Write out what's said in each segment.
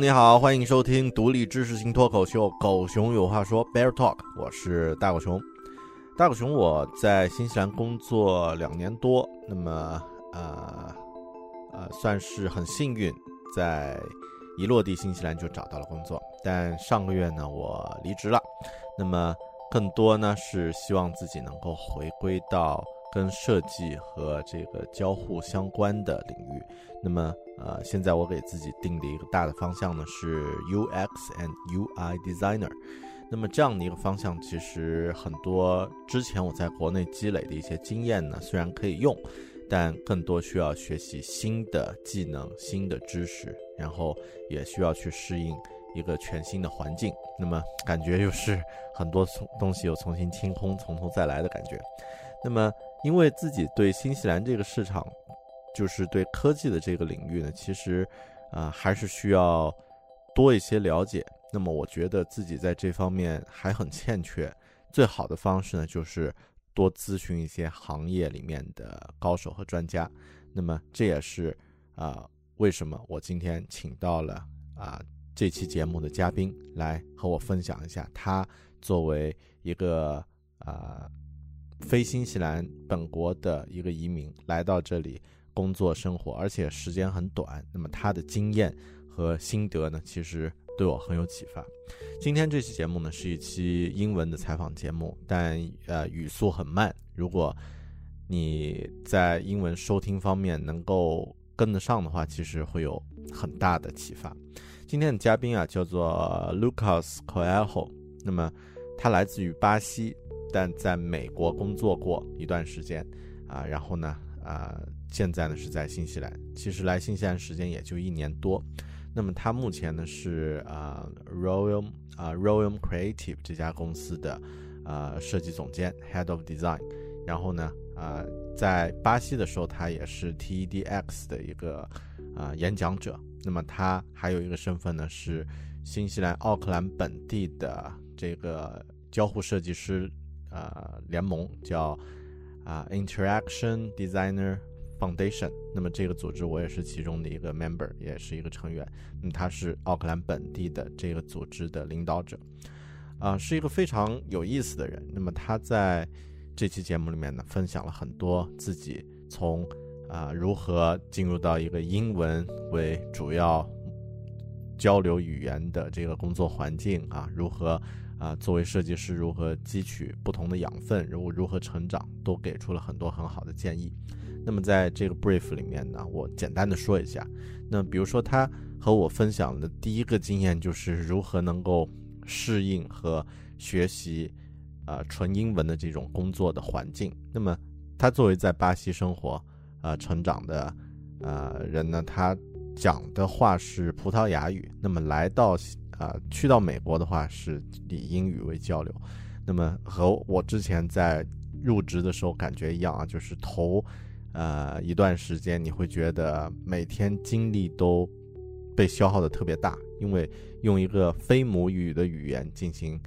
你好，欢迎收听独立知识型脱口秀《狗熊有话说》Bear Talk，我是大狗熊。大狗熊，我在新西兰工作两年多，那么呃呃，算是很幸运，在一落地新西兰就找到了工作。但上个月呢，我离职了，那么更多呢是希望自己能够回归到跟设计和这个交互相关的领域。那么呃，现在我给自己定的一个大的方向呢是 UX and UI designer。那么这样的一个方向，其实很多之前我在国内积累的一些经验呢，虽然可以用，但更多需要学习新的技能、新的知识，然后也需要去适应一个全新的环境。那么感觉又是很多从东西又重新清空、从头再来的感觉。那么因为自己对新西兰这个市场，就是对科技的这个领域呢，其实啊、还是需要多一些了解。那么我觉得自己在这方面还很欠缺，最好的方式呢，就是多咨询一些行业里面的高手和专家。那么这也是啊、为什么我今天请到了啊、这期节目的嘉宾来和我分享一下，他作为一个啊、非新西兰本国的一个移民来到这里工作生活，而且时间很短。那么他的经验和心得呢，其实。对我很有启发。今天这期节目呢是一期英文的采访节目，但呃语速很慢。如果你在英文收听方面能够跟得上的话，其实会有很大的启发。今天的嘉宾啊叫做 Lucas Coelho，那么他来自于巴西，但在美国工作过一段时间啊，然后呢啊现在呢是在新西兰，其实来新西兰时间也就一年多。那么他目前呢是啊、Royal 啊、Royal Creative 这家公司的啊、设计总监 Head of Design，然后呢啊、在巴西的时候他也是 TEDx 的一个啊、呃、演讲者。那么他还有一个身份呢是新西兰奥克兰本地的这个交互设计师、呃、联盟叫啊、Interaction Designer。Foundation，那么这个组织我也是其中的一个 member，也是一个成员。那么他是奥克兰本地的这个组织的领导者，啊、是一个非常有意思的人。那么他在这期节目里面呢，分享了很多自己从啊、如何进入到一个英文为主要交流语言的这个工作环境啊，如何啊、作为设计师如何汲取不同的养分，如如何成长，都给出了很多很好的建议。那么在这个 brief 里面呢，我简单的说一下。那比如说他和我分享的第一个经验就是如何能够适应和学习啊纯英文的这种工作的环境。那么他作为在巴西生活啊成长的呃人呢，他讲的话是葡萄牙语。那么来到啊去到美国的话是以英语为交流。那么和我之前在入职的时候感觉一样啊，就是头呃一段时间你会觉得每天精力都被消耗的特别大，因为用一个非母语的语言进行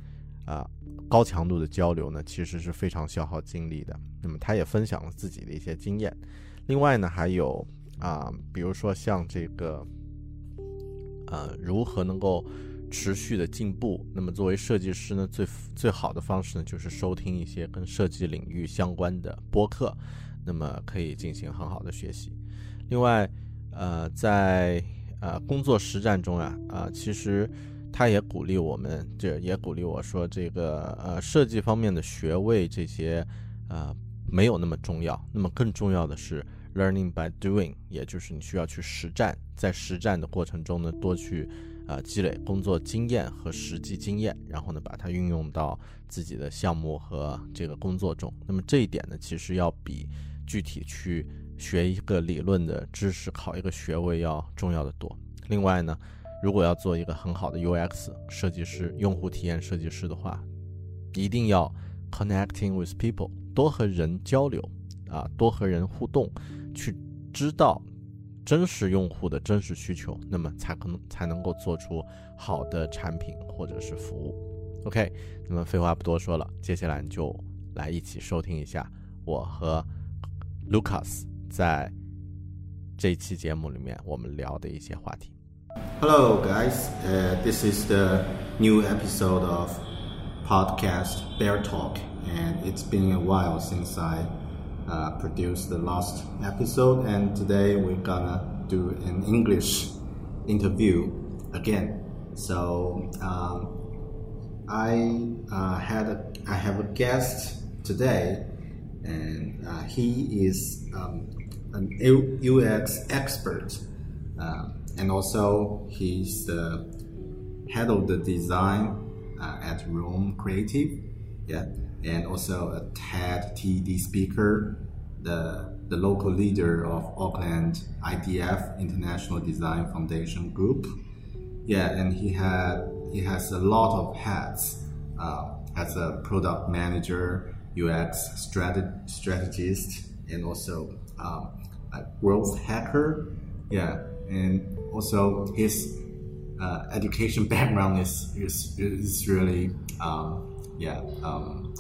啊高强度的交流呢，其实是非常消耗精力的。那么他也分享了自己的一些经验。另外呢，还有啊，比如说像这个呃如何能够。持续的进步。那么，作为设计师呢，最最好的方式呢，就是收听一些跟设计领域相关的播客，那么可以进行很好的学习。另外，呃，在呃工作实战中啊，啊，其实他也鼓励我们，这也鼓励我说，这个呃设计方面的学位这些呃没有那么重要。那么更重要的是 learning by doing，也就是你需要去实战，在实战的过程中呢，多去。啊，积累工作经验和实际经验，然后呢，把它运用到自己的项目和这个工作中。那么这一点呢，其实要比具体去学一个理论的知识、考一个学位要重要的多。另外呢，如果要做一个很好的 UX 设计师、用户体验设计师的话，一定要 connecting with people，多和人交流啊，多和人互动，去知道。真实用户的真实需求，那么才可能才能够做出好的产品或者是服务。OK，那么废话不多说了，接下来就来一起收听一下我和 Lucas 在这一期节目里面我们聊的一些话题。Hello guys, uh, this is the new episode of podcast Bear Talk, and it's been a while since I uh, produced the last episode, and today we're gonna do an English interview again. So um, I uh, had a, I have a guest today, and uh, he is um, an UX expert, uh, and also he's the head of the design uh, at Roam Creative. Yeah and also a TED TED speaker, the, the local leader of Auckland IDF International Design Foundation Group. Yeah, and he had he has a lot of hats uh, as a product manager, UX strat- strategist, and also um, a growth hacker. Yeah, and also his uh, education background is is, is really um, yeah um,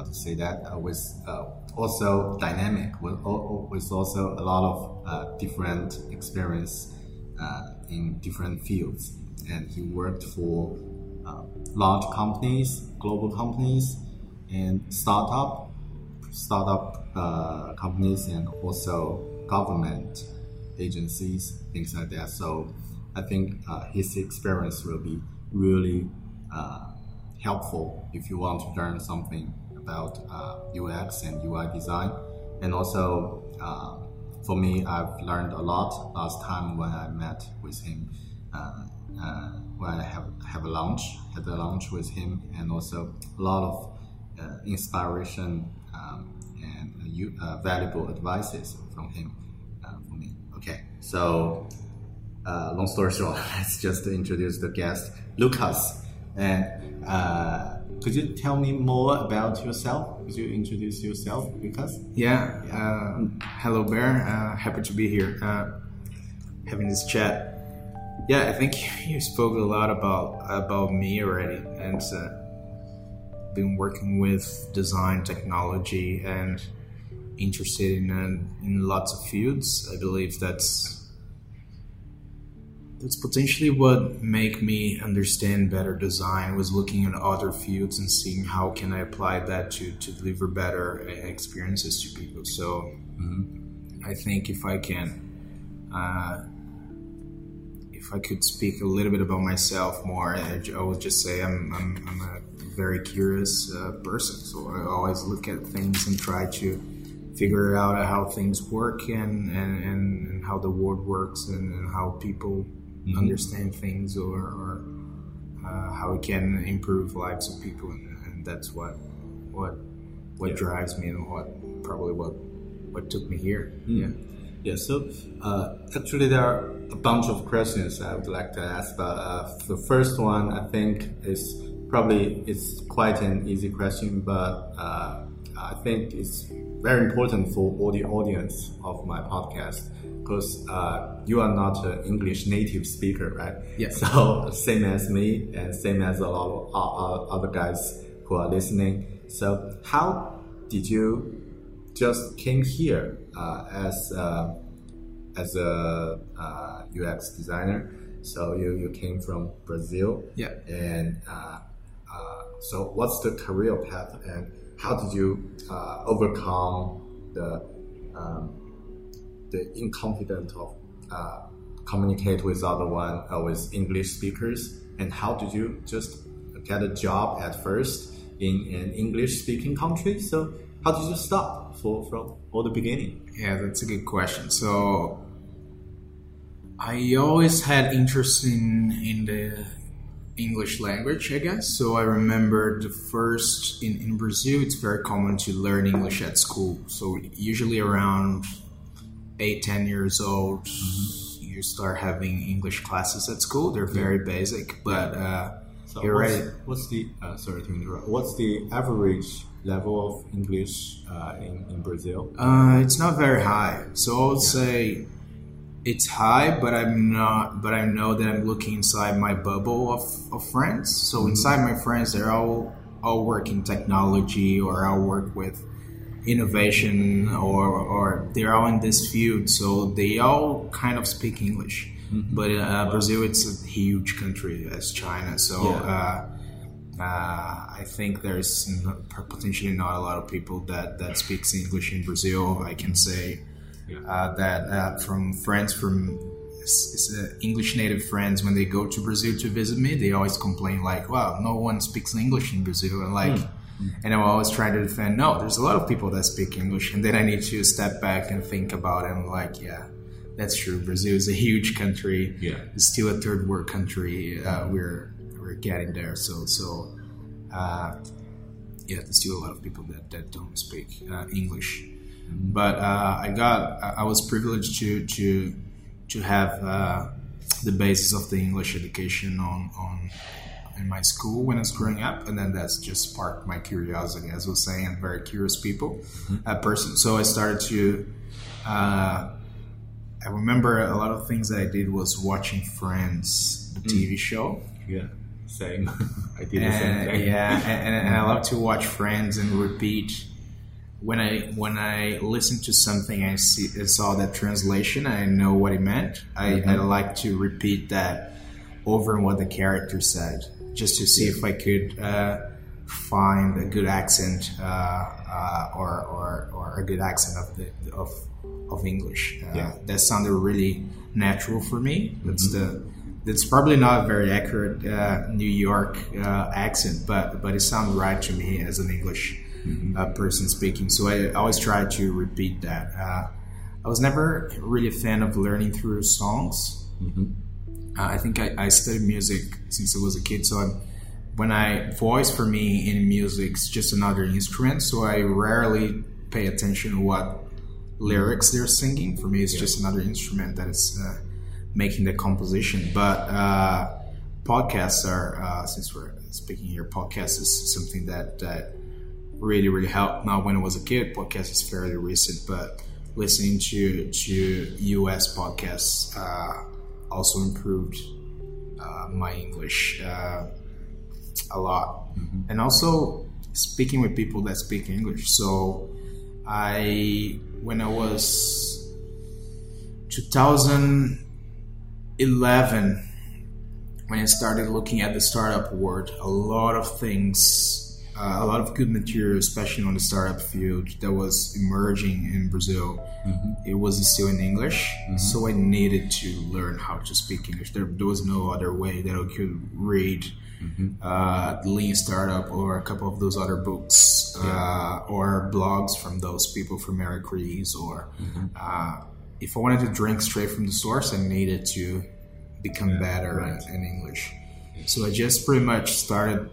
how to say that uh, was uh, also dynamic with, with also a lot of uh, different experience uh, in different fields. And he worked for uh, large companies global companies and startup startup uh, companies and also government agencies things like that. So I think his experience will be really helpful if you want to learn something about uh, UX and UI design. And also, uh, for me, I've learned a lot last time when I met with him. Uh, uh when I have have a lunch, had a lunch with him, and also a lot of uh, inspiration um, and uh, valuable advices from him for me. Okay, so long story short, let's just introduce the guest, Lucas, and could you tell me more about yourself? Could you introduce yourself, Because Yeah. yeah. Uh, hello, Bear. Uh, happy to be here, uh, having this chat. Yeah, I think you spoke a lot about about me already, and uh, been working with design, technology, and interested in in lots of fields. I believe that's that's potentially what make me understand better design was looking at other fields and seeing how can I apply that to, to deliver better experiences to people. So mm-hmm. I think if I can, uh, if I could speak a little bit about myself more, I, I would just say I'm, I'm, I'm a very curious uh, person. So I always look at things and try to figure out how things work and, and, and, how the world works and, and how people understand things or, or uh, how we can improve lives of people, and, and that's what what what Yeah. drives me and what probably what what took me here. Mm. Yeah. Yeah, so uh, actually there are a bunch of questions I would like to ask, but uh, the first one I think is probably it's quite an easy question, but uh, I think it's very important for all the audience of my podcast because uh, you are not an English native speaker, right? Yeah. So same as me and same as a lot of uh, uh, other guys who are listening. So how did you just came here uh, as uh, as a uh, UX designer. So you, you came from Brazil. Yeah. And uh, uh, so what's the career path and how did you uh, overcome the um, the inconfident of uh, communicate with other one uh, with English speakers and how did you just get a job at first in an English speaking country? So how did you start for, from all the beginning? Yeah, that's a good question. So I always had interest in in the English language, I guess. So I remember the first in, in Brazil it's very common to learn English at school. So usually around eight, ten years old you start having English classes at school. They're very basic, but uh, So you're what's, right. what's the uh, sorry to interrupt? What's the average level of English uh, in, in Brazil? Uh, it's not very high. So I would say it's high, but I'm not. But I know that I'm looking inside my bubble of, of friends. So inside my friends, they're all all work in technology or I'll work with innovation or or they're all in this field. So they all kind of speak English. But uh, Brazil, it's a huge country as China. So. Yeah. Uh, uh, I think there's potentially not a lot of people that, that speaks English in Brazil. I can say uh, that uh, from friends from s- s- uh, English native friends when they go to Brazil to visit me, they always complain like, "Wow, no one speaks English in Brazil." And like, and I'm always trying to defend. No, there's a lot of people that speak English, and then I need to step back and think about it. And like, yeah, that's true. Brazil is a huge country. Yeah. it's still a third world country. Uh, we're we're getting there. So so, uh, yeah, there's still a lot of people that, that don't speak uh, English. But uh, I got I I was privileged to to to have uh, the basis of the English education on on in my school when I was growing up, and then that's just sparked my curiosity. As I was saying, I'm very curious people a person. So I started to. Uh, I remember a lot of things that I did was watching Friends, the mm. TV show. Yeah, same. I did the same thing. yeah, and, and I mm. love to watch Friends and repeat. When I when I listen to something, I see I saw that translation. I know what it meant. I, I mm-hmm. like to repeat that over and what the character said, just to see if I could uh, find a good accent uh, uh, or, or or a good accent of the of of English. Uh, Yeah. that sounded really natural for me. That's the it's probably not a very accurate uh, New York uh, accent, but but it sounded right to me as an English uh, person speaking. So I always try to repeat that. Uh, I was never really a fan of learning through songs. Uh, I think I, I studied music since I was a kid, so I'm, when I voice for me in music is just another instrument. So I rarely pay attention to what lyrics they're singing. For me, it's just another instrument that is uh, making the composition. But uh, podcasts are, uh, since we're speaking here, podcasts is something that that really really helped. Now, when I was a kid, podcast is fairly recent, but listening to to U.S. podcasts uh, also improved uh, my English uh, a lot, and also speaking with people that speak English. So, I when I was 2011 when I started looking at the startup world, a lot of things, uh, a lot of good material, especially on the startup field, that was emerging in Brazil. It wasn't still in English, so I needed to learn how to speak English. There, there was no other way that I could read uh, Lean Startup or a couple of those other books uh, or blogs from those people from Eric Ries or uh, if I wanted to drink straight from the source, I needed to become better right. in, in English. So I just pretty much started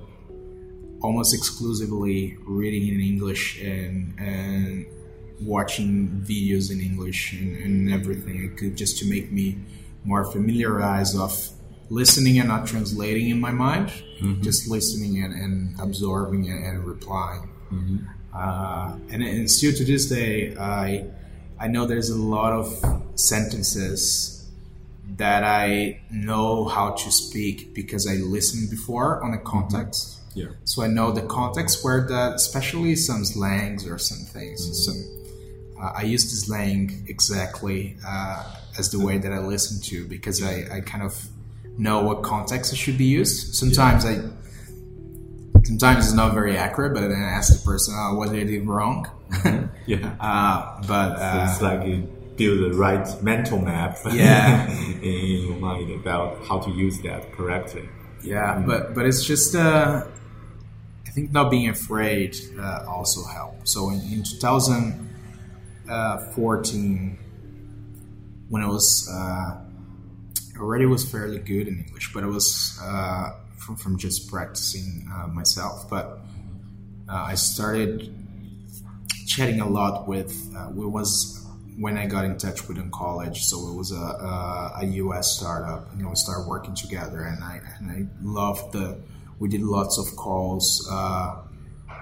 almost exclusively reading in English and and watching videos in English and, and everything I could just to make me more familiarized of listening and not translating in my mind, just listening and, and absorbing and, and replying. Uh, and, and still to this day, I I know there's a lot of sentences that I know how to speak because I listened before on a context. Yeah. So I know the context where that, especially some slangs or some things. So uh, I use the slang exactly uh, as the way that I listen to because I, I kind of know what context it should be used. Sometimes I, sometimes it's not very accurate, but then I ask the person, oh, what did I do wrong? Yeah. Uh, but uh, it's like you build the right mental map Yeah. in your mind about how to use that correctly. Yeah, but but it's just uh, think not being afraid uh, also helped. So in, in 2014, when I was uh, already was fairly good in English, but it was uh, from from just practicing uh, myself. But uh, I started chatting a lot with. Uh, it was when I got in touch with in college. So it was a, a, a U.S. startup, and we started working together. And I and I loved the. We did lots of calls. Uh,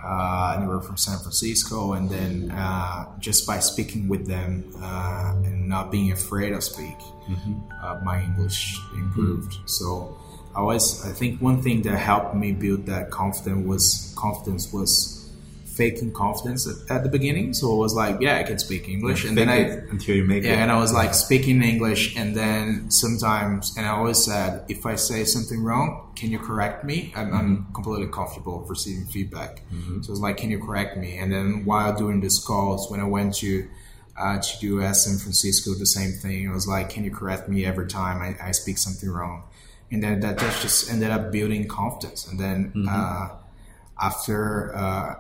uh, anywhere from San Francisco, and then uh, just by speaking with them uh, and not being afraid of speak, uh, my English improved. So I was, I think, one thing that helped me build that confidence was confidence was faking confidence at, at the beginning. So it was like, yeah, I can speak English, and then I until you make yeah, it. and I was like speaking English, and then sometimes, and I always said, if I say something wrong, can you correct me? I'm, I'm completely comfortable receiving feedback. So it's like, can you correct me? And then while doing these calls, when I went to uh, to do at San Francisco, the same thing. I was like, can you correct me every time I, I speak something wrong? And then that just, just ended up building confidence. And then uh, after uh,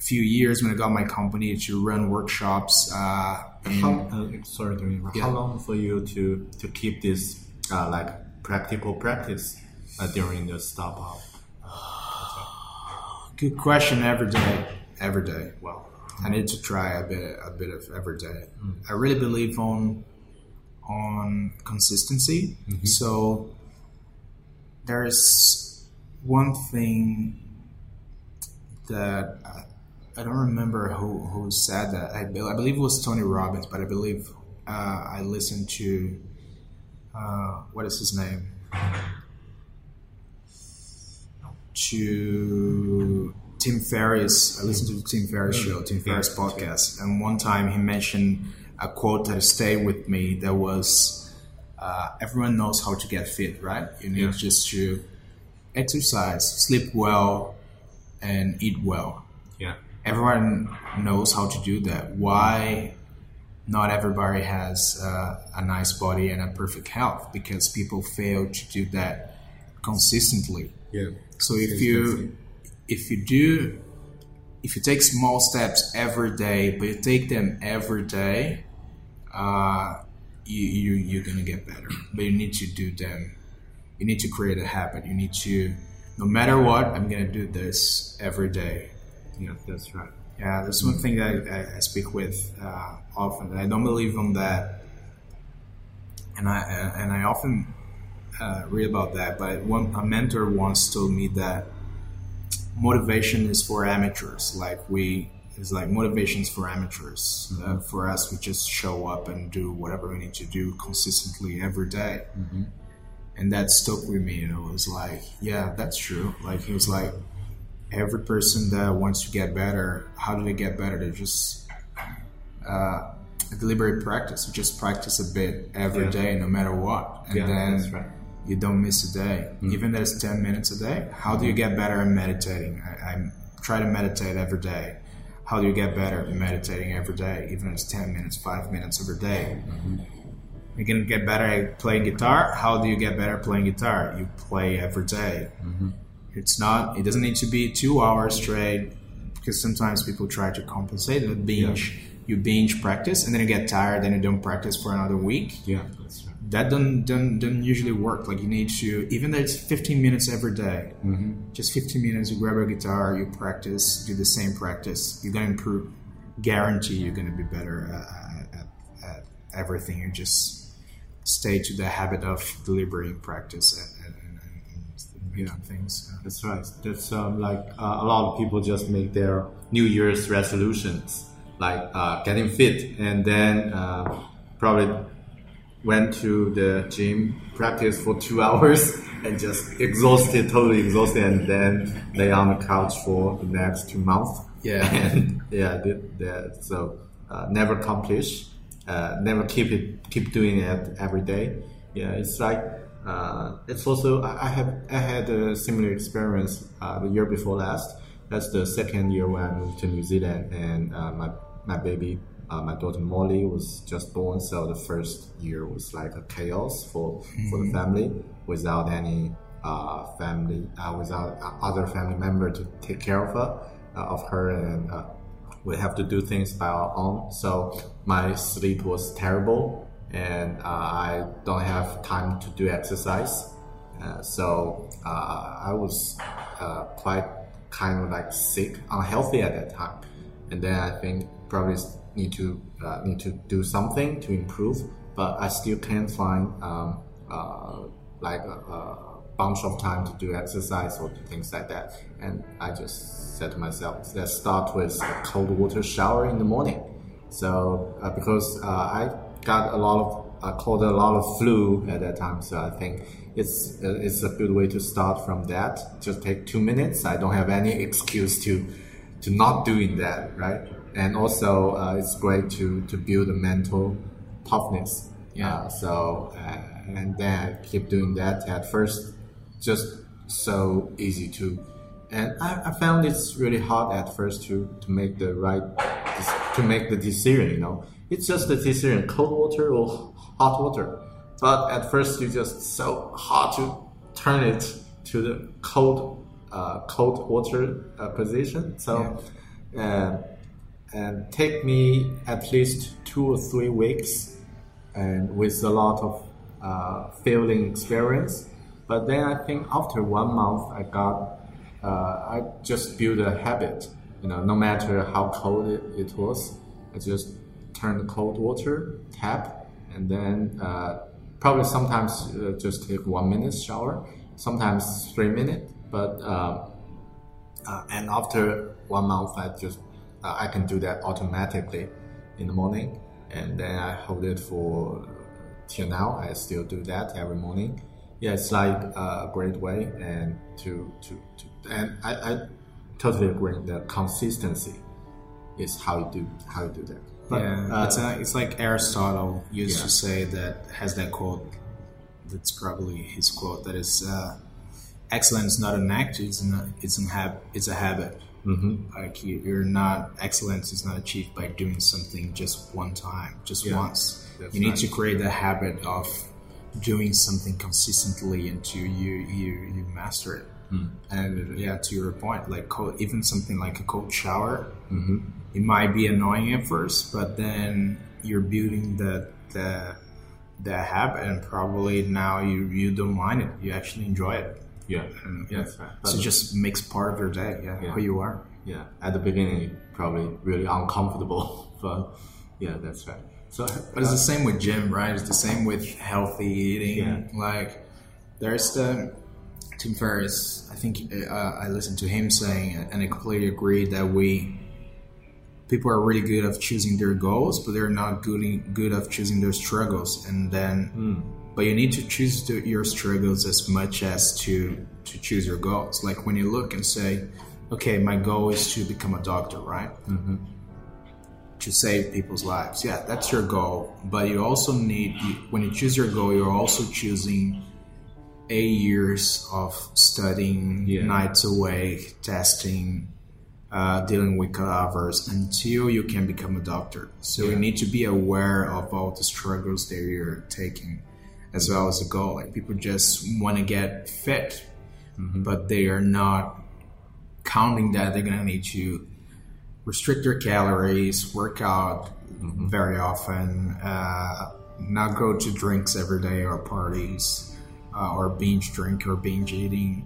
few years, when I got my company to run workshops, uh, in, How, uh, sorry to. Yeah. How long for you to to keep this uh, like practical practice uh, during the startup? Good question. Every day, every day. Well, I need to try a bit, a bit of every day. I really believe on on consistency. So there's one thing that I, don't remember who who said that. I, I believe it was Tony Robbins, but I believe uh, I listened to uh, what is his name to Tim Ferriss. I listened to the Tim Ferriss show, Tim Ferriss podcast, and one time he mentioned a quote that stayed with me. That was, uh, "Everyone knows how to get fit, right? You need just to exercise, sleep well, and eat well. Yeah. Everyone knows how to do that. Why?" Not everybody has uh, a nice body and a perfect health because people fail to do that consistently. Yeah. So if you if you do if you take small steps every day, but you take them every day, uh, you, you you're gonna get better. But you need to do them. You need to create a habit. You need to, no matter what, I'm gonna do this every day. Yeah, that's right. Yeah, that's one thing that I, I speak with uh, often. And I don't believe on that, and I and I often uh, read about that. But one a mentor once told me that motivation is for amateurs. Like we, it's like motivations for amateurs. Uh, for us, we just show up and do whatever we need to do consistently every day. And that stuck with me. And it was like, yeah, that's true. Like he was like, every person that wants to get better, how do they get better? They just uh, deliberate practice. You just practice a bit every day, Yeah. no matter what, and Yeah, then right. you don't miss a day. Mm. Even that it's ten minutes a day. How do you mm. get better at meditating? I, I try to meditate every day. How do you get better at meditating every day? Even if it's ten minutes, five minutes every day. Mm-hmm. You're gonna get better at playing guitar. How do you get better at playing guitar? You play every day. Mm-hmm. It's not. It doesn't need to be two hours straight because sometimes people try to compensate with binge. You binge practice and then you get tired, then you don't practice for another week. Yeah, that's right. that doesn't, doesn't, doesn't usually work. Like you need to, even though it's 15 minutes every day, mm-hmm. just 15 minutes, you grab a guitar, you practice, do the same practice, you're going to improve. Guarantee you're going to be better at, at, at everything. You just stay to the habit of deliberating practice and, and making things. That's right. That's um, like uh, a lot of people just make their New Year's resolutions, like uh, getting fit, and then uh, probably went to the gym, practice for two hours, and just exhausted, totally exhausted, and then lay on the couch for the next two months. Yeah. and yeah, did that. So uh, never accomplish, uh, never keep it, keep doing it every day. Yeah, it's like uh, it's also I I have I had a similar experience uh, the year before last. That's the second year when I moved to New Zealand, and uh, my my baby, uh, my daughter Molly, was just born. So the first year was like a chaos for for the family without any uh, family, uh, without other family member to take care of her, uh, of her, and uh, we have to do things by our own. So my sleep was terrible, and uh, I don't have time to do exercise. Uh, so uh, I was quite kind of like sick, unhealthy at that time, and then I think probably need to uh, need to do something to improve. But I still can't find um, uh, like a, a bunch of time to do exercise or things like that. And I just said to myself, let's start with a cold water shower in the morning. So uh, because I got a lot of I caught a lot of flu at that time, so I think it's uh, it's a good way to start from that. Just take two minutes. I don't have any excuse to to not doing that, right? And also, uh, it's great to to build a mental toughness. Yeah. so uh, and then I keep doing that. At first, just so easy to, and I, I found it's really hard at first to to make the right to make the decision. You know, it's just the decision: cold water or hot water. But at first, you just so hard to turn it to the cold uh, cold water uh, position. So. Uh, and take me at least two or three weeks and with a lot of uh, failing experience. But then I think after one month, I got, uh, I just built a habit. You know, no matter how cold it, it was, I just turn the cold water tap, and then uh, probably sometimes uh, just take one minute shower, sometimes three minutes. But uh, uh, and after one month, I just uh, I can do that automatically in the morning, and then I hold it for till now. I still do that every morning. Yeah, it's like a great way and to to, to and I, I totally agree. The consistency is how you do how you do that. But, yeah, uh, it's, uh, it's like Aristotle used Yeah. to say that has that quote. That's probably his quote. That is, uh, excellence is not an act; it's not, it's an hab- it's a habit. Mm-hmm. Like you, you're not excellence is not achieved by doing something just one time, just Yeah, once. You need to create the habit of doing something consistently until you you you master it. Hmm. And yeah, to your point, like cold, even something like a cold shower, Mm-hmm. It might be annoying at first, but then you're building the the the habit, and probably now you you don't mind it. You actually enjoy it. yeah, yeah, right. So it just makes part of your day. Yeah, Yeah. who you are. yeah, at the beginning, probably really uncomfortable, but yeah, that's right. So, But it's the same with gym, right? It's the same with healthy eating. Yeah. Like, there's the Tim Ferriss. I think uh, I listened to him saying, and I completely agree that we people are really good of choosing their goals, but they're not good good of choosing their struggles. And then, hmm. but you need to choose the, your struggles as much as to to choose your goals. Like when you look and say, okay, my goal is to become a doctor, right? Mm-hmm. to save people's lives. Yeah, that's your goal. But you also need, when you choose your goal, you're also choosing eight years of studying, Yeah. nights awake, testing, uh, dealing with cadavers until you can become a doctor. So you need to be aware of all the struggles that you're taking, as well as the goal. Like people just want to get fit, but they are not counting that they're going to need to restrict their calories, work out very often, uh, not go to drinks every day or parties uh, or binge drink or binge eating.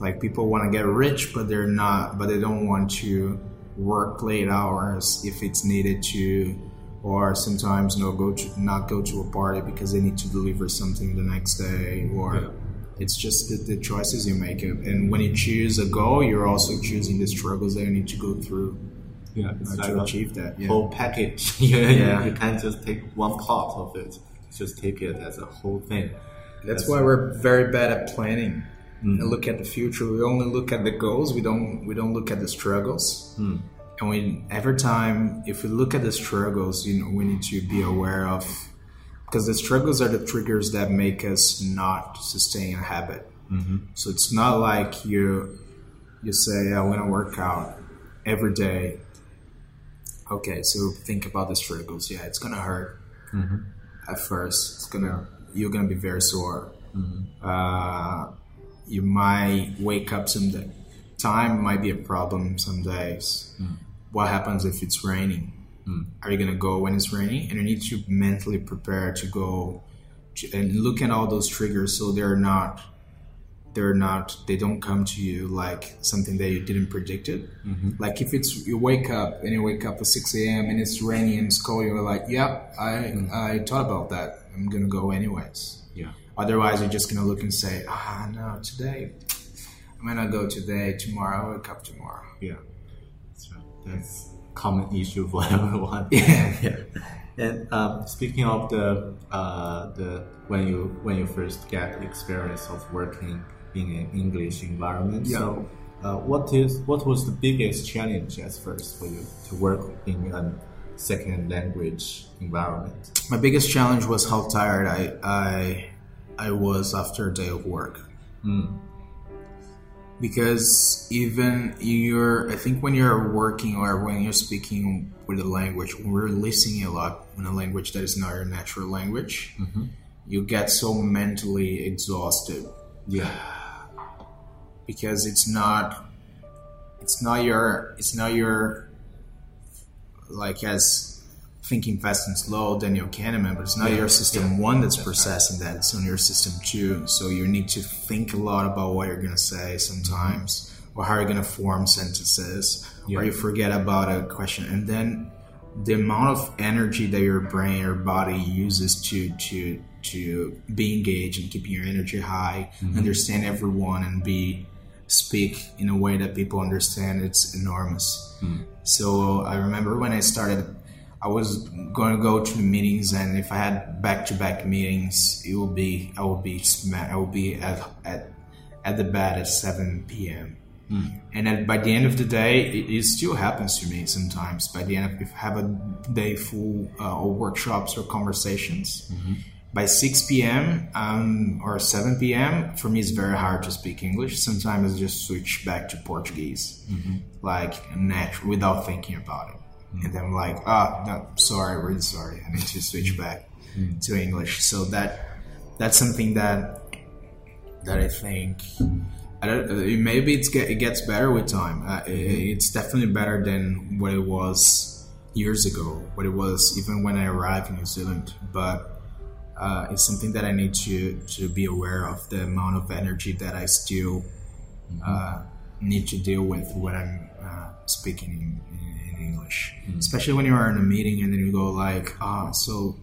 Like people want to get rich, but they're not, but they don't want to work late hours if it's needed to, or sometimes no go to not go to a party because they need to deliver something the next day, or it's just the, the choices you make. And when you choose a goal, you're also choosing the struggles that you need to go through Yeah, uh, to achieve that. Yeah. whole package. you, Yeah. you can't just take one part of it. Just take it as a whole thing. That's why we're very bad at planning mm-hmm. and look at the future. We only look at the goals. We don't we don't look at the struggles. Hmm. And we every time if we look at the struggles, you know, we need to be aware of because the struggles are the triggers that make us not sustain a habit. Mm-hmm. So it's not like you you say I want to work out every day. Okay, so think about the struggles. Yeah, it's gonna hurt mm-hmm. at first. It's gonna you're gonna be very sore. Uh, you might wake up some day. Time might be a problem some days. What happens if it's raining? Are you gonna go when it's raining? And you need to mentally prepare to go to, and look at all those triggers so they're not they're not they don't come to you like something that you didn't predict it like if it's you wake up and you wake up at 6 a.m and it's raining and it's cold you're like yep i i thought about that i'm gonna go anyways Yeah. otherwise you're just gonna look and say ah no today i'm gonna go today tomorrow i'll wake up tomorrow Yeah, that's right. That's common issue for everyone. Yeah. yeah. And um, speaking of the uh, the when you when you first get experience of working in an English environment, Yeah. so uh, what is what was the biggest challenge at first for you to work in a second language environment? my biggest challenge was how tired i i i was after a day of work hmm. because even you're i think when you're working or when you're speaking with a language when we're listening a lot in a language that is not your natural language mm-hmm. you get so mentally exhausted Yeah. because it's not it's not your it's not your like as thinking fast and slow Daniel Kahneman, but it's not your system one that's processing that. It's on your system two. So you need to think a lot about what you're gonna say sometimes, or how you're gonna form sentences, or you forget about a question, and then the amount of energy that your brain or body uses to to to be engaged and keeping your energy high, mm-hmm. understand everyone, and be speak in a way that people understand it's enormous. Hmm. So I remember when I started, I was going to go to the meetings, and if I had back-to-back meetings, it would be I would be I will be at at at the bed at seven p.m. Hmm. And at, by the end of the day, it, it still happens to me sometimes. By the end of if I have a day full uh, of workshops or conversations, mm-hmm. By 6 p.m. Um, or 7 p.m. for me it's very hard to speak English. Sometimes I just switch back to Portuguese, like natural, without thinking about it. And then I'm like, ah, no, sorry, really sorry. I need to switch back to English. So that that's something that that I think I don't, maybe it's get, it gets better with time. Uh, it, it's definitely better than what it was years ago, what it was even when I arrived in New Zealand. But uh, it's something that I need to to be aware of the amount of energy that I still uh, need to deal with when I'm uh, speaking in, in, English, especially when you are in a meeting and then you go like, ah, so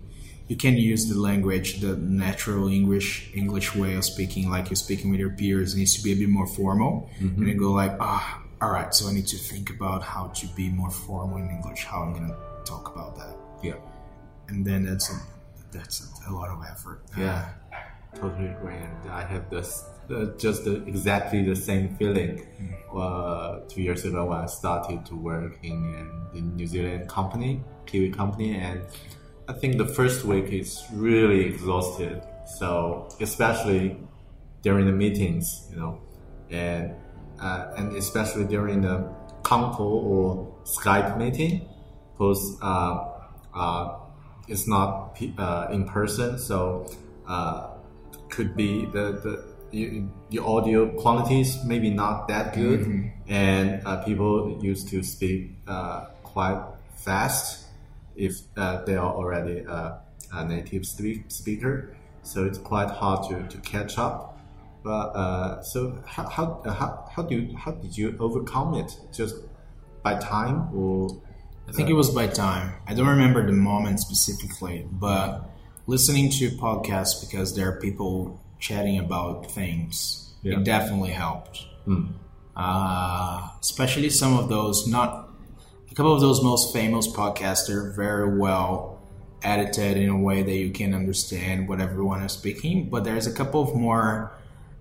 you can use the language, the natural English English way of speaking, like you're speaking with your peers. It needs to be a bit more formal, and then go like, ah, all right. So I need to think about how to be more formal in English. How I'm gonna talk about that, Yeah. and then that's a, that's a, lot of effort. Yeah, totally agree. And I have this uh, just the, exactly the same feeling. Uh, two years ago, when I started to work in the New Zealand company, Kiwi company, and I think the first week is really exhausted. So especially during the meetings, you know, and uh, and especially during the Conto or Skype meeting, because uh, uh, it's not uh, in person, so uh, could be the the you, your audio qualities maybe not that good, and uh, people used to speak uh, quite fast if uh, they are already uh, a native spe- speaker, so it's quite hard to, to catch up. But uh, so how how, how how do you, how did you overcome it? Just by time or I think it was by time. I don't remember the moment specifically, but listening to podcasts because there are people chatting about things, Yeah. it definitely helped. Uh, especially some of those, not a couple of those most famous podcasts are very well edited in a way that you can understand what everyone is speaking. But there's a couple of more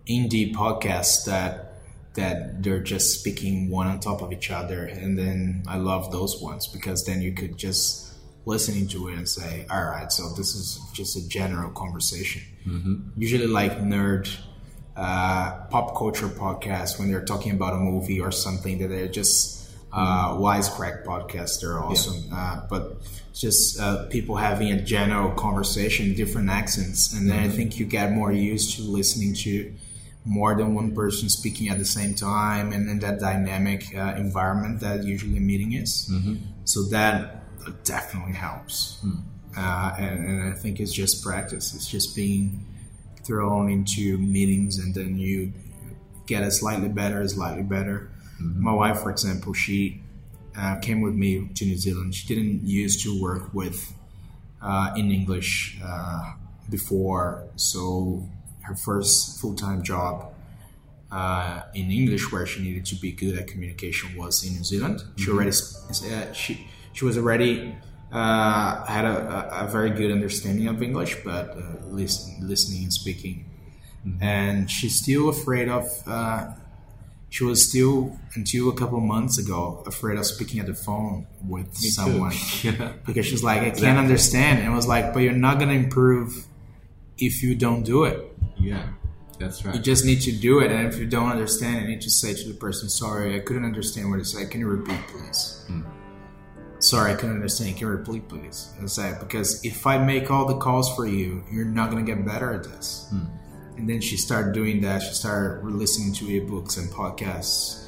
indie podcasts that that they're just speaking one on top of each other, and then I love those ones because then you could just listening to it and say, all right, so this is just a general conversation. Usually, like nerd uh, pop culture podcasts when they're talking about a movie or something that they're just uh, wisecrack podcasts. They're awesome, uh, but just uh, people having a general conversation, different accents, and then I think you get more used to listening to more than one person speaking at the same time, and in that dynamic uh, environment that usually a meeting is. So that definitely helps, uh, and, and I think it's just practice. It's just being thrown into meetings and then you get it slightly better, slightly better. My wife, for example, she uh, came with me to New Zealand. She didn't used to work with uh, in English uh, before, so her first full time job uh, in English, where she needed to be good at communication, was in New Zealand. She already uh, she she was already uh, had a, a, very good understanding of English, but uh, listen, listening and speaking, and she's still afraid of. Uh, she was still until a couple months ago afraid of speaking at the phone with someone yeah. because she's like, I can't understand. And I was like, but you're not gonna improve if you don't do it. Yeah, that's right. You just need to do it, and if you don't understand, you need to say to the person, "Sorry, I couldn't understand what you said. Can you repeat, please?" Hmm. Sorry, I couldn't understand. Can you repeat, please? And say because if I make all the calls for you, you're not gonna get better at this. Hmm. And then she started doing that. She started listening to ebooks and podcasts,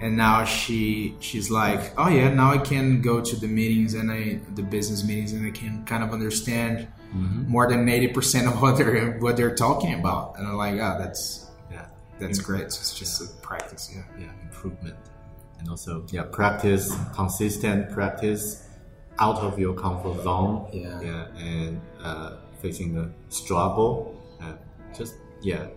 and now she she's like, "Oh yeah, now I can go to the meetings and I the business meetings, and I can kind of understand." More than eighty percent of what they're what they're talking about, and I'm like, oh, that's yeah, that's great. It's just a practice, yeah. yeah, improvement, and also yeah, practice, consistent practice, out of your comfort zone. Yeah. yeah, and uh, facing the struggle, uh, just yeah,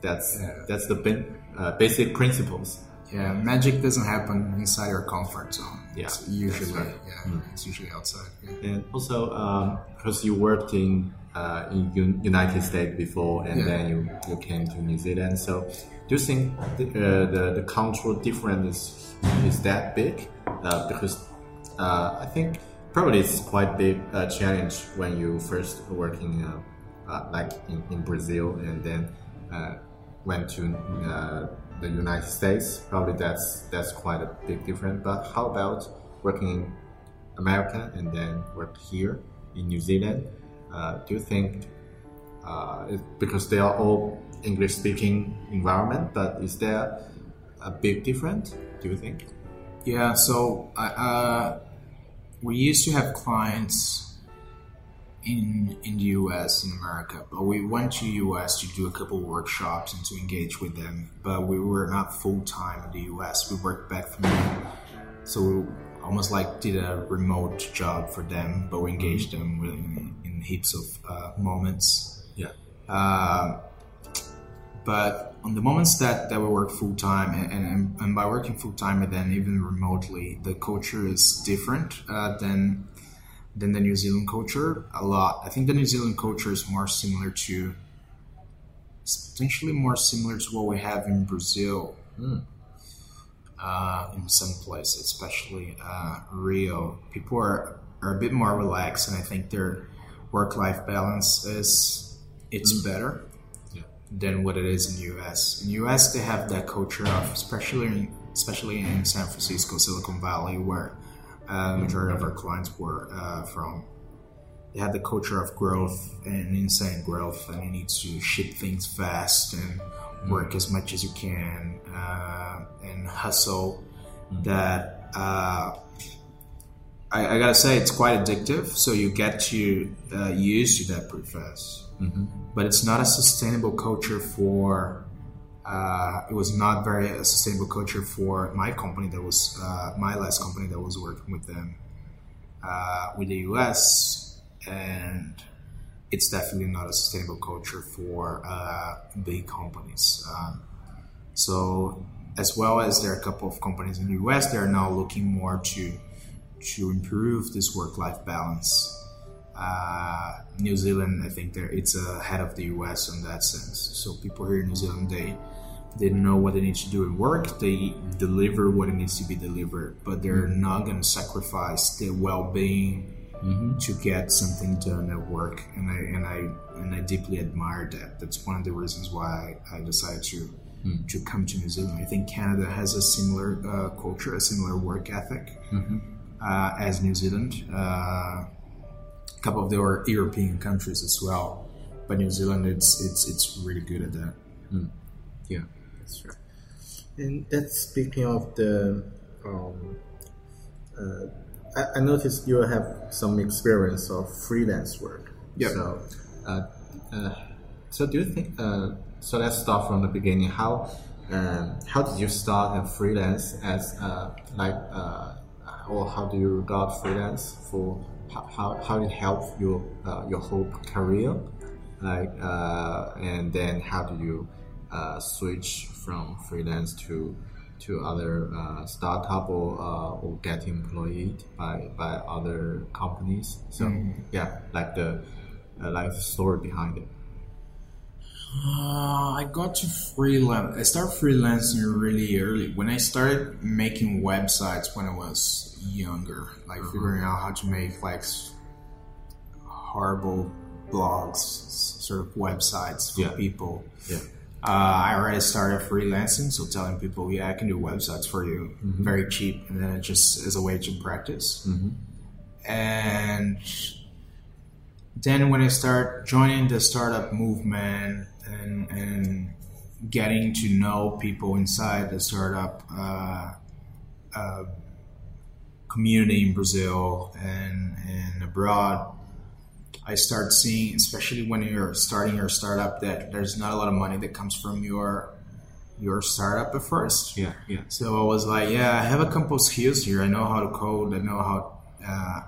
that's Yeah. that's the ben- uh, basic principles. Yeah, magic doesn't happen inside your comfort zone. Yeah, it's usually right. yeah, it's usually outside. Yeah. And also, um, because you worked in uh, in Un- United States before, and Yeah. then you, you came to New Zealand. So, do you think the uh, the, the cultural difference is, is that big? Uh, because uh, I think probably it's quite big uh, challenge when you first working uh, uh, like in, in Brazil and then uh, went to uh, the United States. Probably that's that's quite a big difference. But how about working in America and then work here in New Zealand. Uh, do you think, uh, it, because they are all English speaking environment, but is there a big difference? Do you think? Yeah, so uh, we used to have clients in in the U.S. in America, but we went to U.S. to do a couple workshops and to engage with them. But we were not full time in the U.S. We worked back from there, so we almost like did a remote job for them, but we engaged them in, in heaps of uh, moments. Yeah. Uh, but on the moments that, that we work full time, and, and, and by working full time and then even remotely, the culture is different uh, than than the New Zealand culture a lot. I think the New Zealand culture is more similar to, potentially more similar to what we have in Brazil. Uh, in some places, especially uh, Rio, people are, are a bit more relaxed, and I think their work life balance is it's better than what it is in the US. In the US, they have that culture of, especially in, especially in San Francisco, Silicon Valley, where uh, majority of our clients were uh, from. They had the culture of growth and insane growth, and you need to ship things fast and work as much as you can uh, and hustle. That uh, I, I, gotta say it's quite addictive. So you get to uh, used to that pretty fast. Mm-hmm. But it's not a sustainable culture for. Uh, it was not very a sustainable culture for my company that was uh, my last company that was working with them uh, with the US, and it's definitely not a sustainable culture for uh, big companies. Um, so, as well as there are a couple of companies in the US, they are now looking more to to improve this work-life balance. Uh, New Zealand, I think it's ahead of the US in that sense. So people here in New Zealand, they they know what they need to do at work. They deliver what it needs to be delivered, but they're mm-hmm. not going to sacrifice their well-being mm-hmm. to get something done at work. And I and I and I deeply admire that. That's one of the reasons why I, decided to mm. to come to New Zealand. I think Canada has a similar uh, culture, a similar work ethic mm-hmm. uh, as New Zealand. Uh, a couple of the European countries as well, but New Zealand, it's it's it's really good at that. Mm. Yeah, that's right. And that's speaking of the. Um, uh, I, I, noticed you have some experience of freelance work. Yeah. So, uh, uh, so do you think? Uh, so let's start from the beginning. How um, how did you start a freelance as uh, like uh, or how do you regard freelance for how, how it helped your uh, your whole career like uh, and then how do you uh, switch from freelance to to other uh, startup or or get employed by by other companies so mm. yeah like the like the story behind it uh, I got to freelance. I started freelancing really early. When I started making websites when I was younger, like uh-huh. figuring out how to make like horrible blogs, sort of websites for yeah. people. Yeah. Uh, I already started freelancing, so telling people, yeah, I can do websites for you, mm-hmm. very cheap, and then it just as a way to practice. Mm-hmm. And then when I start joining the startup movement and, and getting to know people inside the startup uh, uh, community in Brazil and, and abroad, I start seeing, especially when you're starting your startup, that there's not a lot of money that comes from your your startup at first. Yeah, yeah. So I was like, yeah, I have a couple of skills here. I know how to code. I know how uh,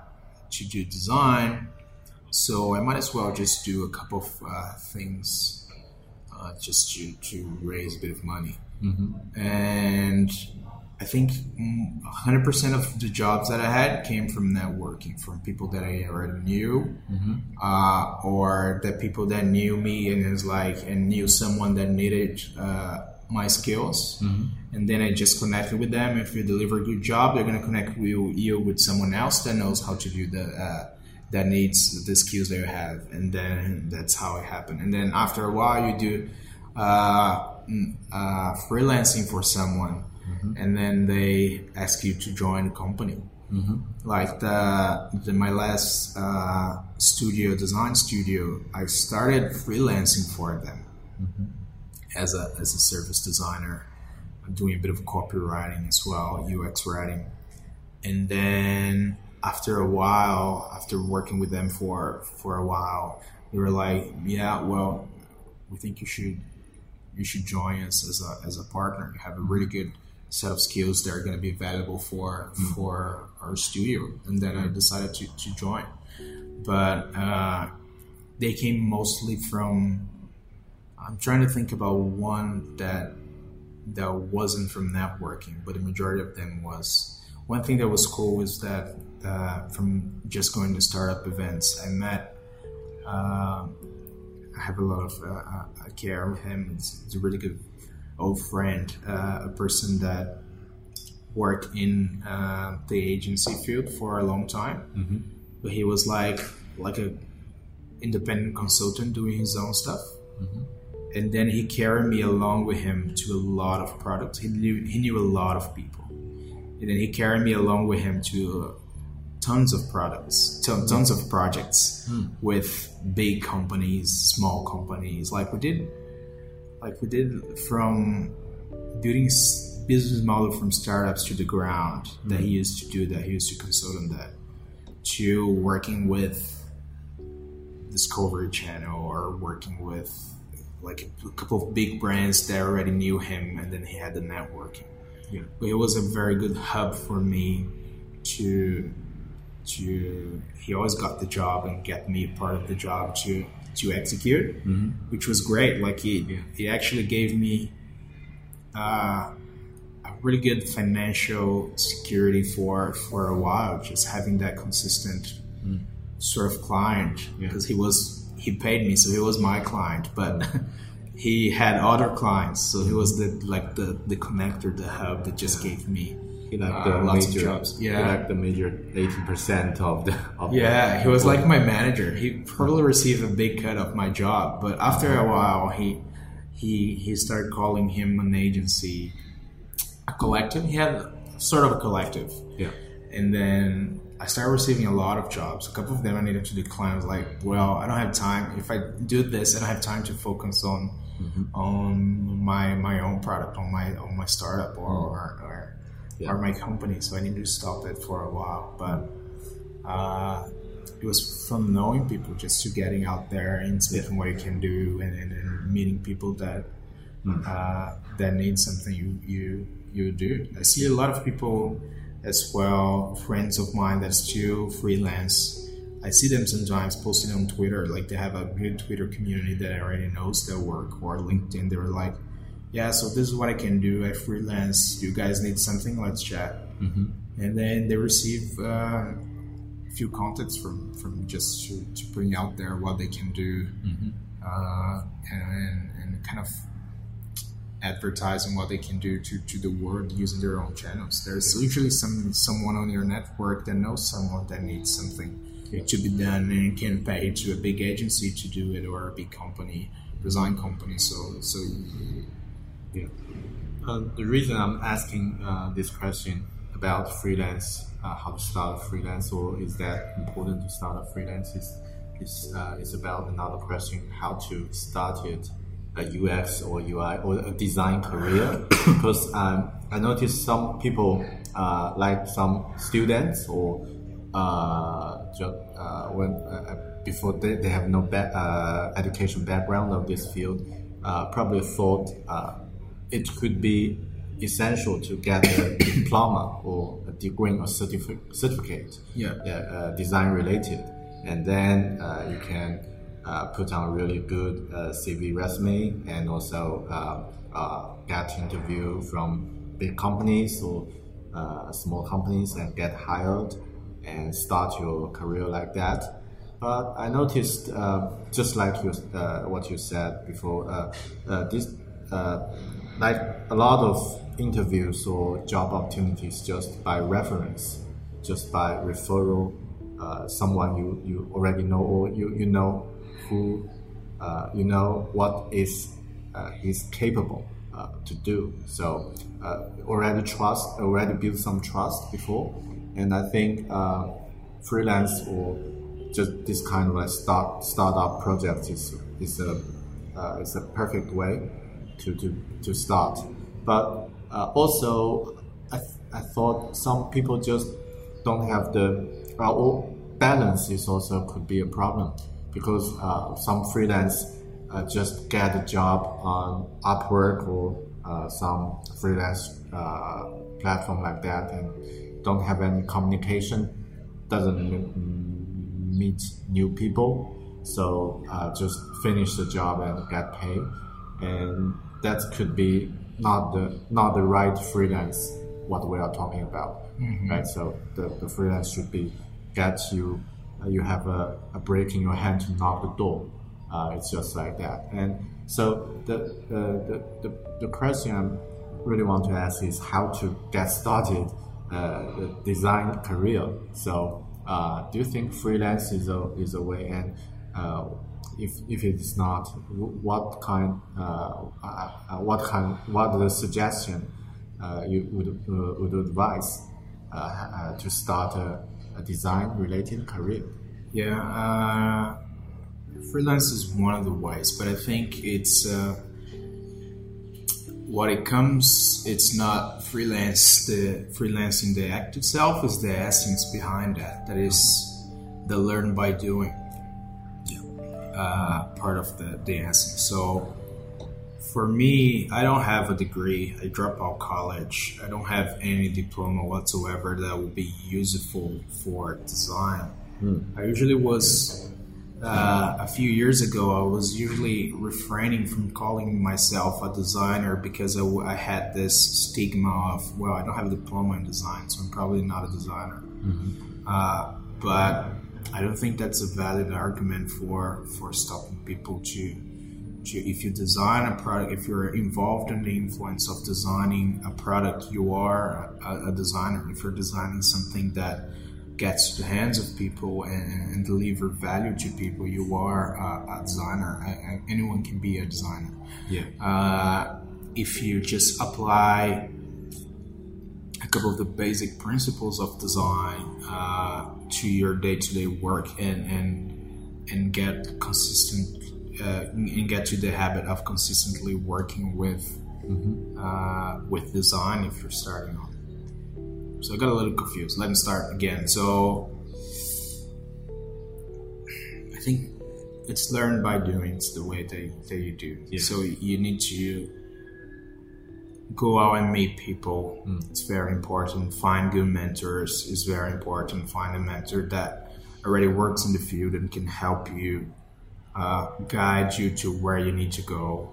to do design. So I might as well just do a couple of uh, things uh, just to, to raise a bit of money. Mm-hmm. And I think 100% of the jobs that I had came from networking, from people that I already knew, mm-hmm. uh, or the people that knew me and is like and knew someone that needed uh, my skills, mm-hmm. and then I just connected with them. If you deliver a good job, they're gonna connect you, you with someone else that knows how to do the uh, that needs the skills that you have, and then that's how it happened. And then after a while, you do uh, mm, uh, freelancing for someone, mm-hmm. and then they ask you to join a company. Mm-hmm. Like the, the, my last uh, studio, design studio, I started freelancing for them mm-hmm. as a as a service designer. I'm doing a bit of copywriting as well, UX writing, and then after a while, after working with them for for a while, they were like, "Yeah, well, we think you should you should join us as a as a partner. You have a really good set of skills that are going to be valuable for mm-hmm. for our studio." And then I decided to to join, but uh, they came mostly from. I'm trying to think about one that that wasn't from networking, but the majority of them was. One thing that was cool was that uh, from just going to startup events. I met, uh, I have a lot of uh, uh care of him. It's, it's, a really good old friend, uh, a person that worked in uh, the agency field for a long time. Mm-hmm. But he was like like a independent consultant doing his own stuff. Mm-hmm. And then he carried me along with him to a lot of products. He knew he knew a lot of people, and then he carried me along with him to tons of products, tons of projects mm. with big companies, small companies. Like we did, like we did from building business model from startups to the ground mm. that he used to do that. He used to consult on that. to working with Discovery Channel or working with like a couple of big brands that already knew him, and then he had the networking. Yeah. But it was a very good hub for me to to. He always got the job and get me part of the job to to execute, Mm-hmm. which was great. Like he he actually gave me. Uh, a really good financial security for for a while, just having that consistent sort of client Mm. Yeah. because he was he paid me, so he was my client, but he had other clients, so he was the like the the connector, the hub that just gave me. He like the ah, lots major, jobs. he Yeah. like the major eighty percent of the. Of Yeah, the, he was like my manager. He probably hmm. received a big cut of my job, but after a uh-huh. while, he he he started calling him an agency, a collective. He had sort of a collective, Yeah. and then I started receiving a lot of jobs. A couple of them I needed to decline. I was like, well, I don't have time. If I do this, I don't have time to focus on mm-hmm. on my my own product, on my on my startup or or, or, Yeah. or my company. So I needed to stop it for a while, but uh, it was from knowing people just to getting out there and speaking what you can do and, and, and meeting people that uh, that need something you you you do. I see a lot of people as well, friends of mine that still freelance. I see them sometimes posting on Twitter, like they have a good Twitter community that already knows their work, or LinkedIn. They're like, "Yeah, so this is what I can do. I freelance. You guys need something? Let's chat." And then they receive uh, a few contacts from from just to, to bring out there what they can do, uh, and, and kind of advertising what they can do to, to the world using their own channels. There's usually some someone on your network that knows someone that needs something to be done and can pay to a big agency to do it or a big company, design company. So so Yeah. Uh, the reason I'm asking uh, this question about freelance, uh, how to start a freelance, or is that important to start a freelance, is is, uh, is about another question: how to start it, a UX or UI or a design career. because um, I noticed some people, uh, like some students or uh, just when before they, they have no ba- education background of this field, probably thought it could be essential to get a diploma or a degree or certificate, certificate Yeah. uh, design related, and then uh, you can uh, put on a really good uh, CV resume and also uh, uh, get interview from big companies or uh, small companies and get hired and start your career like that. But I noticed, uh, just like you, uh, what you said before, uh, uh, this, uh, like a lot of interviews or job opportunities just by reference, just by referral, uh, someone you, you already know or you, you know who, uh, you know what is uh, he's capable uh, to do. So uh, already trust, already build some trust before, and I think uh, freelance or just this kind of a start startup project is is a is a perfect way to to, to start. But uh, also, I, th- I thought some people just don't have the uh, balance is also could be a problem because uh, some freelance uh, just get a job on Upwork or uh, some freelance uh, platform like that and don't have any communication, doesn't meet new people, so uh, just finish the job and get paid, and that could be not the not the right freelance what we are talking about, right? So the, the freelance should be get you uh, you have a, a break in your hand to knock the door. Uh, it's just like that. And so the, uh, the, the, the question I really want to ask is how to get started uh, the design career. So uh, do you think freelance is a, is a way? And uh, if, if it is not, what kind, uh, uh, uh, what kind, what the suggestion you would, would advise to start a, a design related career? Yeah, freelance is one of the ways, but I think it's what it comes. It's not freelance. The freelancing, the act itself, is the essence behind that. That is the learn by doing uh, part of the, answer. So for me, I don't have a degree. I dropped out college. I don't have any diploma whatsoever that would be useful for design. I usually was uh, a few years ago. I was usually refraining from calling myself a designer because I, w- I had this stigma of well, I don't have a diploma in design, so I'm probably not a designer. Uh, but I don't think that's a valid argument for for stopping people to to if you design a product, if you're involved in the influence of designing a product, you are a, a designer. If you're designing something that gets to the hands of people and, and deliver value to people, you are a, a designer. A- anyone can be a designer. Yeah. Uh, if you just apply a couple of the basic principles of design uh, to your day-to-day work and and and get consistent uh, and get to the habit of consistently working with uh, with design if you're starting on. So I got a little confused. Let me start again. So I think it's learned by doing. It's the way that, that you do. So you need to go out and meet people. It's very important. Find good mentors is very important. Find a mentor that already works in the field and can help you, uh, guide you to where you need to go.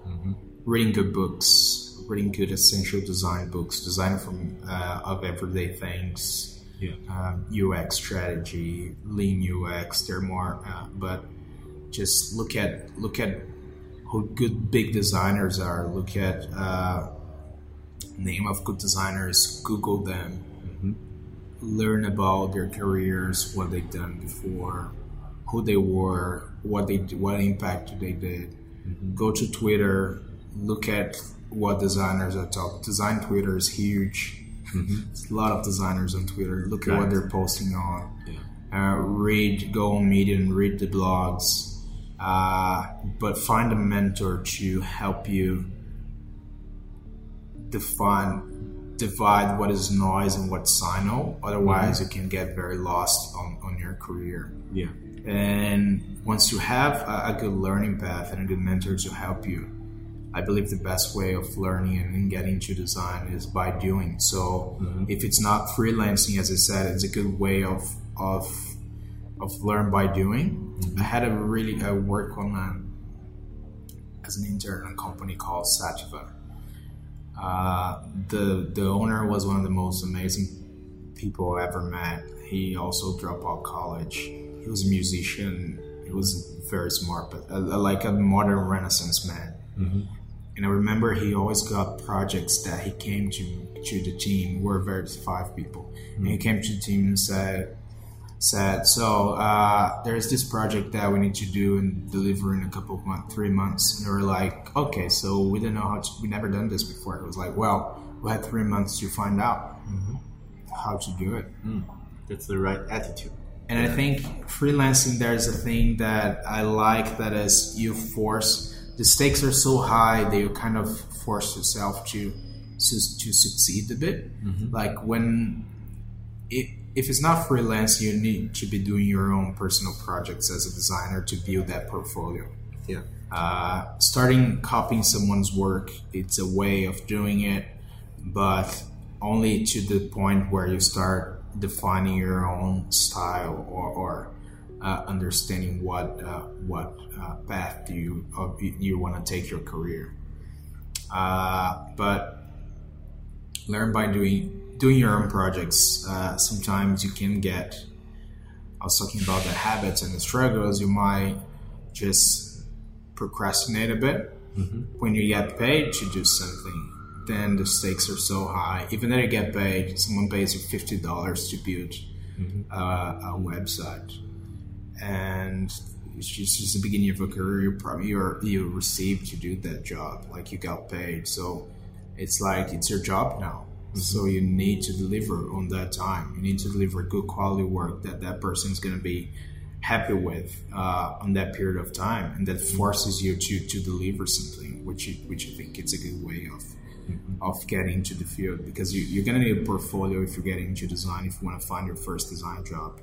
Reading good books, reading good essential design books, design from uh, of everyday things. Yeah. Um, UX strategy, lean UX. They're more, uh, but just look at look at who good big designers are. Look at uh, name of good designers. Google them. Learn about their careers, what they've done before, who they were, what they what impact they did. Go to Twitter. Look at what designers are talking. Design Twitter is huge. There's a lot of designers on Twitter. Look at what they're posting on uh, read, go on Medium, read the blogs, uh, but find a mentor to help you define, divide what is noise and what's signal. Otherwise, mm-hmm. you can get very lost on, on your career. Yeah. And once you have a, a good learning path and a good mentor to help you, I believe the best way of learning and, getting to design is by doing. So mm-hmm. if it's not freelancing, as I said, it's a good way of of of learn by doing. Mm-hmm. I had a really I work on a, as an intern on a company called Sativa. Uh, the the owner was one of the most amazing people I ever met. He also dropped out of college. He was a musician. He was very smart, but uh, like a modern Renaissance man. And I remember he always got projects that he came to to the team. We're very five people, and he came to the team and said, "said So uh, there's this project that we need to do and deliver in a couple of months, three months." And they were like, "Okay, so we didn't know how to. We never done this before." It was like, "Well, we had three months to find out mm-hmm. how to do it." Mm. That's the right attitude. And I think freelancing, there's a thing that I like that is you force the stakes are so high that you kind of force yourself to to, to succeed a bit. Mm-hmm. Like when it, if it's not freelance, you need to be doing your own personal projects as a designer to build that portfolio. Yeah. Uh, starting copying someone's work, it's a way of doing it, but only to the point where you start defining your own style or, or uh, understanding what uh, what uh, path do you uh, you- want to take your career. Uh, but learn by doing doing your own projects. Uh, sometimes you can get. I was talking about the habits and the struggles. You might just procrastinate a bit when you get paid to do something. Then the stakes are so high. Even though you get paid, someone pays you fifty dollars to build uh, a website, and it's just, just the beginning of a career. You probably you're, you received to do that job, like you got paid. So it's like it's your job now. So you need to deliver on that time. You need to deliver good quality work that that person is going to be happy with uh, on that period of time, and that forces you to to deliver something, which you, which I think it's a good way of of getting into the field because you, you're gonna need a portfolio if you're getting into design if you want to find your first design job.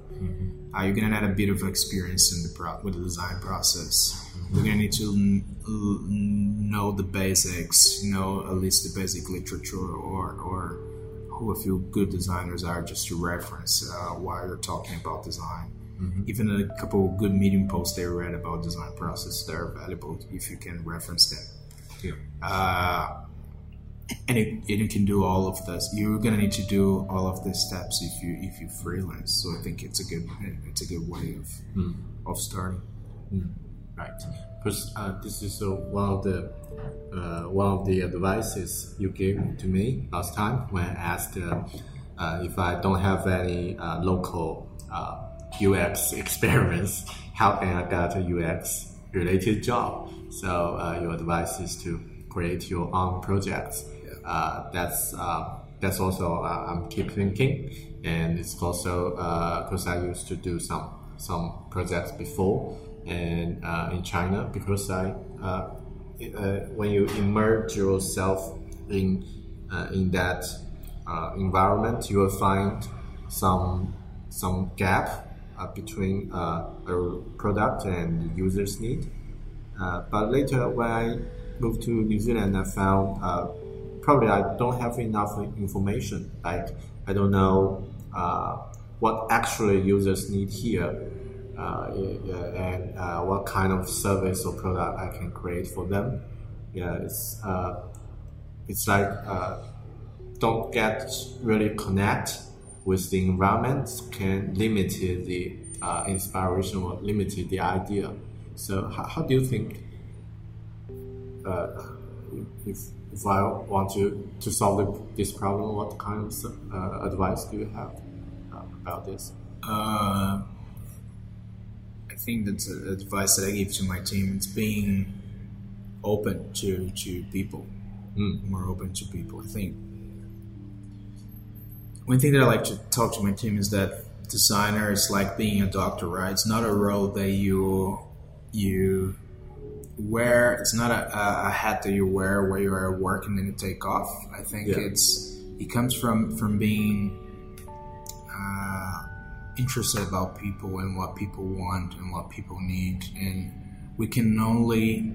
Uh, you're gonna need a bit of experience in the pro- with the design process. You're gonna need to n- l- know the basics, know at least the basic literature or or who a few good designers are just to reference uh, while you're talking about design. Even a couple of good medium posts they read about design process, they're valuable if you can reference them. Yeah. Uh, and, it, and you can do all of this. You're gonna need to do all of these steps if you if you freelance. So I think it's a good it's a good way of of starting. Right. Because uh, this is uh, one of the uh, one of the advices you gave to me last time when I asked uh, uh, if I don't have any uh, local uh, UX experience, how can I get a UX related job? So uh, your advice is to create your own projects. Uh, that's uh, that's also uh, I'm keep thinking, and it's also because I used to do some some projects before and uh, in China because I uh, uh, when you immerse yourself in uh, in that uh, environment, you will find some some gap uh, between uh, a product and user's need. Uh, but later, when I moved to New Zealand, I found uh, probably I don't have enough information. Like I don't know uh, what actually users need here, uh, and uh, what kind of service or product I can create for them. Yeah, it's uh, it's like uh, don't get really connect with the environment can limit the uh, inspiration or limit the idea. So how, how do you think if, if I want to, to solve this problem, what kind of uh, advice do you have uh, about this? Uh, I think that's a advice that I give to my team. It's being open to to people, more open to people. I think one thing that I like to talk to my team is that designer is like being a doctor, right? It's not a role that you you wear. It's not a, a, hat that you wear where you are at work and then you take off. I think Yeah. it's it comes from from being uh, interested about people and what people want and what people need, and we can only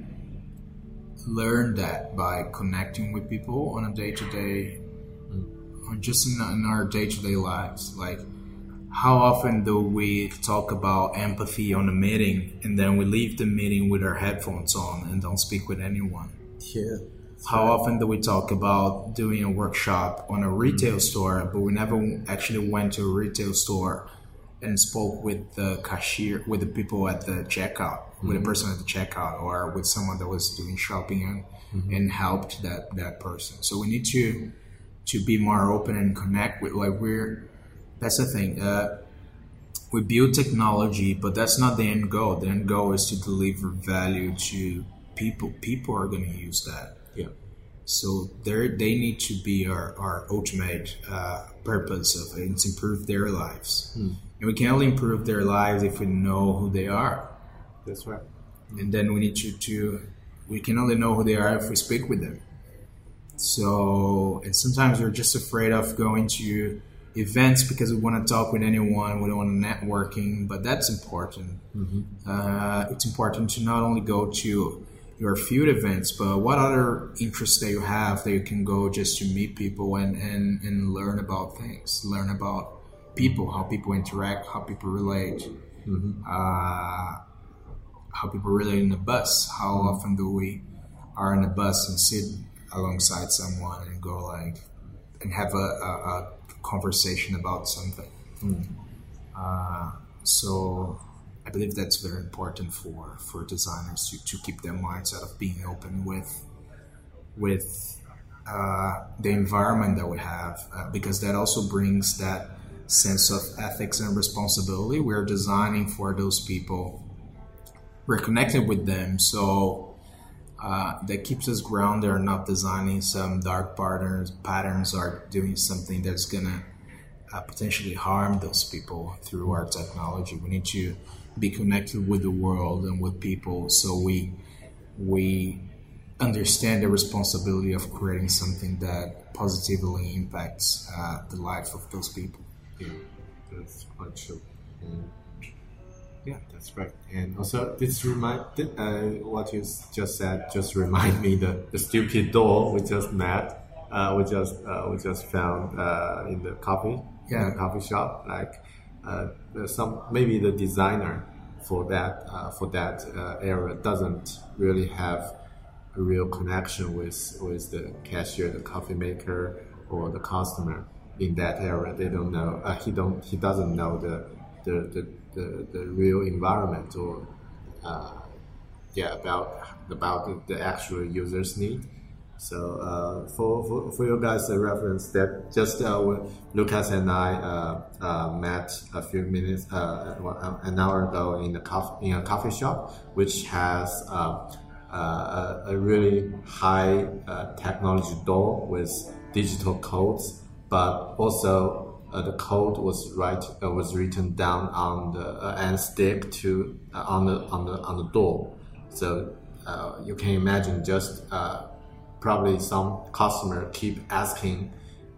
learn that by connecting with people on a day to day, or just in, in our day to day lives. Like, how often do we talk about empathy on a meeting and then we leave the meeting with our headphones on and don't speak with anyone? Yeah. How often do we talk about doing a workshop on a retail mm-hmm. store, but we never actually went to a retail store and spoke with the cashier, with the people at the checkout, with the mm-hmm. person at the checkout, or with someone that was doing shopping and, mm-hmm. and helped that that person. So we need to to be more open and connect with like we're. That's the thing. Uh, we build technology, but that's not the end goal. The end goal is to deliver value to people. People are going to use that. Yeah. So they they need to be our, our ultimate uh, purpose of it. It's improve their lives. And we can only improve their lives if we know who they are. That's right. And then we need to, to we can only know who they are if we speak with them. So and sometimes we're just afraid of going to events because we want to talk with anyone, we don't want to networking, but that's important. Uh, it's important to not only go to your field events, but what other interests that you have that you can go just to meet people and, and, and learn about things, learn about people, how people interact, how people relate, uh, how people relate in the bus. How often do we are in a bus and sit alongside someone and go like and have a, a, a conversation about something? Uh, so I believe that's very important for, for designers to, to keep their minds out of being open with with uh, the environment that we have uh, because that also brings that sense of ethics and responsibility. We're designing for those people. We're connected with them, so uh, that keeps us grounded. Or not designing some dark patterns, patterns, or doing something that's gonna uh, potentially harm those people through our technology. We need to be connected with the world and with people, so we we understand the responsibility of creating something that positively impacts uh, the life of those people. Yeah, that's quite true. And yeah, that's right. And also, this remind uh, what you just said just remind me the, the stupid doll we just met. Uh, we just uh, we just found uh, in the coffee Yeah. in the coffee shop. Like uh, some maybe the designer for that uh, for that uh, area doesn't really have a real connection with with the cashier, the coffee maker, or the customer in that area. They don't know. Uh, he don't. He doesn't know the the the, the, the real environment or uh, yeah about about the, actual user's need. So uh, for, for for you guys a reference that just uh, Lucas and I uh, uh, met a few minutes uh, an hour ago in the coffee in a coffee shop which has uh, uh, a, really high uh, technology door with digital codes, but also uh, the code was write uh, was written down on the uh, and stick to uh, on the on the on the door. So uh, you can imagine just uh, probably some customer keep asking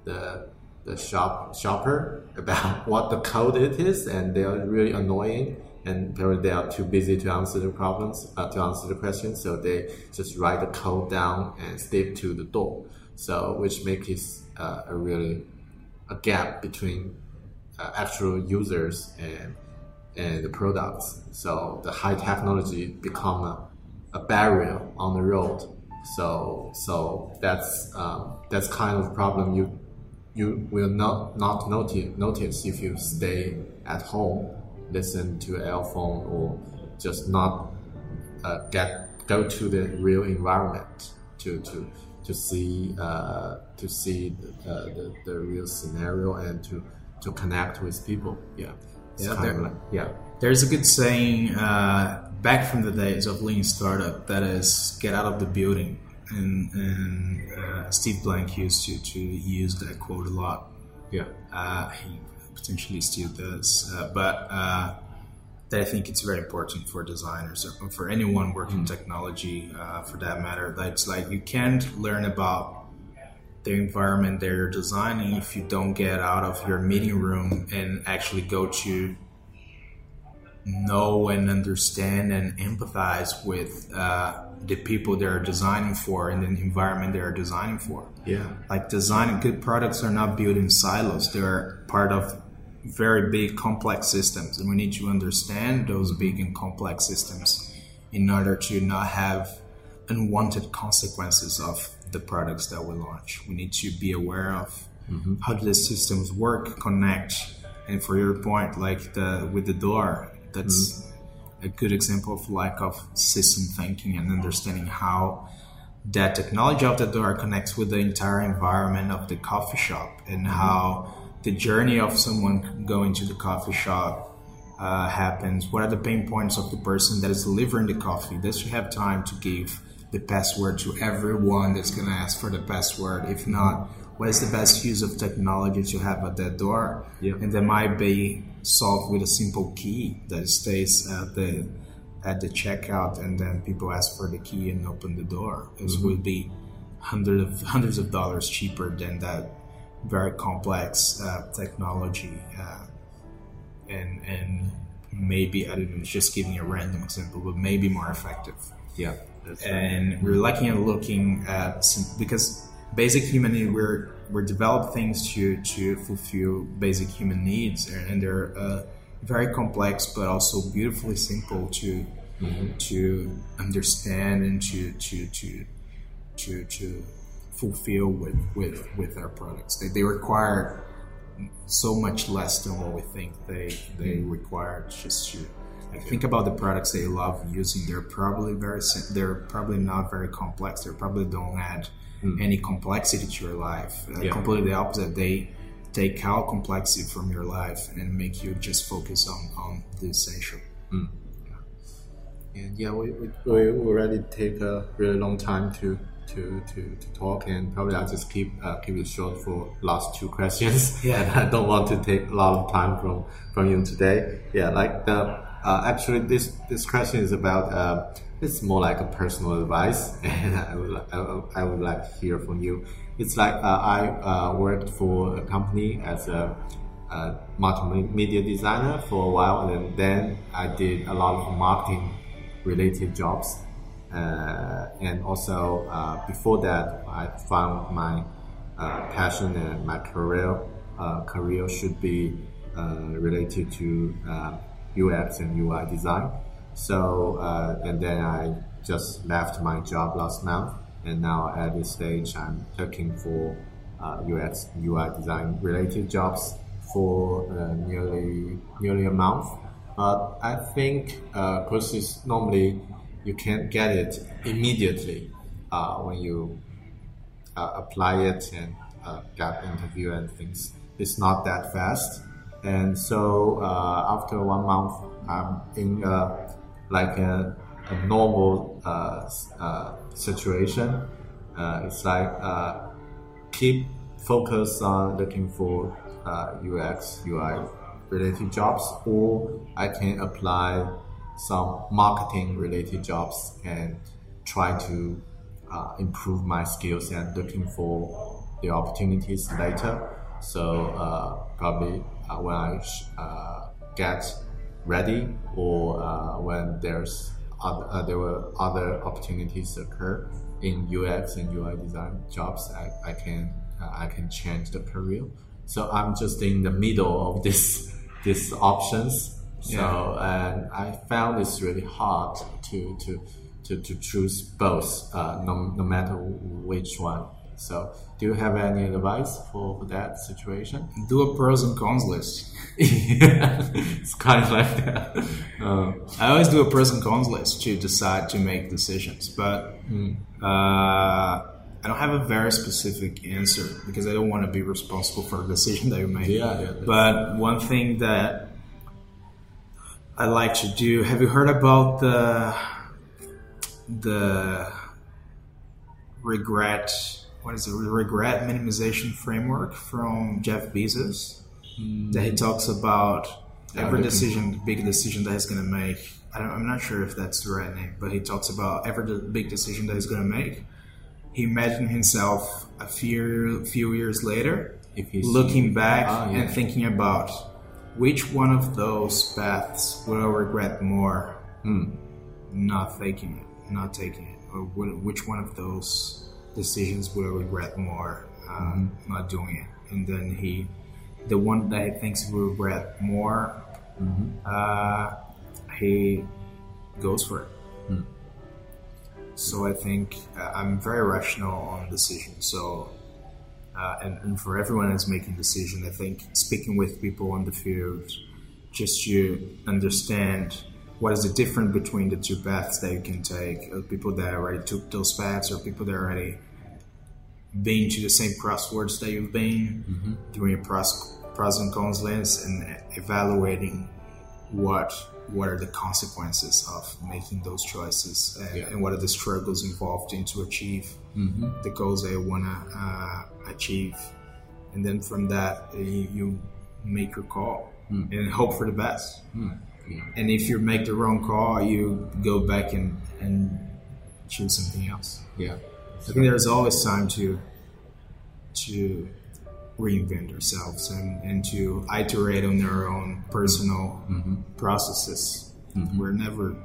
the the shop shopper about what the code it is, and they are really annoying. And they are too busy to answer the problems, uh, to answer the questions, so they just write the code down and stick to the door. So which makes it uh, a really a gap between uh, actual users and and the products. So the high technology become a, a barrier on the road. So so that's um, that's kind of problem you you will not not notice notice if you stay at home, listen to earphone or just not uh, get go to the real environment to to to see uh, to see the, uh, the, the real scenario and to to connect with people. Yeah, it's Yeah, there- like yeah. There's a good saying uh, back from the days of lean startup that is get out of the building, and, and uh, Steve Blank used to, to use that quote a lot. Yeah. Uh, he potentially still does, uh, but uh, that I think it's very important for designers or for anyone working in technology, uh, for that matter. That it's like you can't learn about the environment that you're designing if you don't get out of your meeting room and actually go to know and understand and empathize with uh, the people they're designing for and the environment they're designing for. Yeah. Like designing good products are not built in silos. They're part of very big complex systems and we need to understand those big and complex systems in order to not have unwanted consequences of the products that we launch. We need to be aware of mm-hmm. how do the systems work, connect, and for your point, like the with the door, that's mm-hmm. a good example of lack of system thinking and understanding how that technology of the door connects with the entire environment of the coffee shop and mm-hmm. how the journey of someone going to the coffee shop uh, happens. What are the pain points of the person that is delivering the coffee? Does she have time to give the password to everyone that's going to ask for the password? If not, what is the best use of technology to have at that door? Yeah. And that might be solved with a simple key that stays at the at the checkout, and then people ask for the key and open the door. This would be hundreds of hundreds of dollars cheaper than that very complex uh, technology, uh, and and maybe I don't know, just giving a random example, but maybe more effective. Yeah. That's And we're looking at looking at some, because basic human need we're we're develop things to to fulfill basic human needs, and, and they're uh, very complex, but also beautifully simple to to understand and to to to to to fulfill with with with our products. They, they require so much less than what we think they they require. Just to like think about the products they love using. They're probably very they're probably not very complex. They probably don't add any complexity to your life. Uh, Yeah. completely the opposite. They take out complexity from your life and make you just focus on on the essential. And yeah, we, we, we already take a really long time to to, to, to talk, and probably I'll just keep uh, keep it short for last two questions. Yeah. and I don't want to take a lot of time from from you today. Yeah, like the Uh, actually, this this question is about. Uh, it's more like a personal advice, and I would I I would like to hear from you. It's like uh, I uh, worked for a company as a, a multimedia designer for a while, and then I did a lot of marketing related jobs. Uh, and also uh, before that, I found my uh, passion and my career uh, career should be uh, related to UX and UI design. So and then I just left my job last month, and now at this stage, I'm looking for UX UI design related jobs for nearly nearly a month. But I think it's normally you can't get it immediately uh, when you uh, apply it and uh, get interview and things. It's not that fast, and so uh, after one month, I'm in like a, a normal uh, uh, situation. it's like keep focus on looking for UX UI related jobs, or I can apply some marketing related jobs and try to uh, improve my skills and looking for the opportunities later. So uh, probably uh, when I uh, get ready or uh, when there's other, uh, there were other opportunities occur in UX and UI design jobs, I, I can I can change the career. So I'm just in the middle of this these options so yeah. and I found it's really hard to to to, to choose both, uh, no, no matter which one. So, do you have any advice for, for that situation? Do a pros and cons list. yeah, it's kind of like that. Uh, I always do a pros and cons list to decide to make decisions, but mm. uh, I don't have a very specific answer because I don't want to be responsible for a decision that you make. Yeah, yeah. But one thing that I like to do. Have you heard about the the regret? What is it? Regret minimization framework from Jeff Bezos mm. that he talks about every decision, big decision that he's going to make. I am not sure if that's the right name, but he talks about every big decision that he's going to make. He imagined himself a few few years later, if looking back oh, yeah. and thinking about which one of those paths will I regret more? Hmm. Not taking it, not taking it, or which one of those decisions will I regret more? Um, mm-hmm. Not doing it, and then he, the one that he thinks he will regret more, mm-hmm. uh, he goes for it. Hmm. So I think uh, I'm very rational on decisions. So uh, and, and, for everyone that's making decision, I think speaking with people on the field, just to understand what is the difference between the two paths that you can take, people that already took those paths, or people that already been to the same crosswords that you've been, mm-hmm. doing a pros, pros and cons lens, and evaluating what what are the consequences of making those choices and, yeah. and what are the struggles involved in to achieve mm-hmm. the goals that you want to uh, achieve and then from that uh, you, you make your call mm. and hope for the best mm. yeah. and if you make the wrong call you go back and, and choose something else yeah i think there's always time to to reinvent ourselves and, and to iterate on our own personal mm-hmm. processes. Mm-hmm. We're never.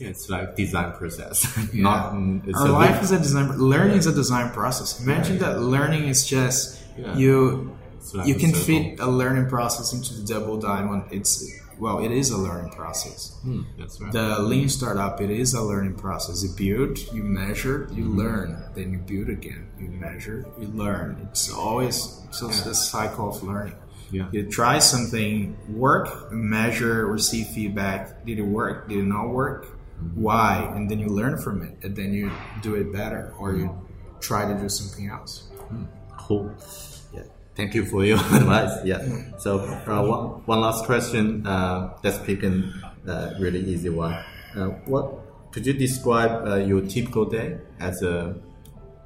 Yeah, it's like design process. Yeah. Not, mm, our life is a design. Learning is a design process. Imagine yeah, that learning is just you. Like you can fit a learning process into the double diamond. It's well, it is a learning process. Hmm, that's right. The lean startup, it is a learning process. You build, you measure, you mm-hmm. learn, then you build again. You measure, you learn. It's always just yeah. a cycle of learning. Yeah. You try something, work, measure, receive feedback. Did it work? Did it not work? Why? And then you learn from it, and then you do it better, or you try to do something else. Hmm. Cool. Thank you for your advice. Yeah. So uh, one, one last question. Uh, let's pick a uh, really easy one. Uh, what could you describe uh, your typical day as a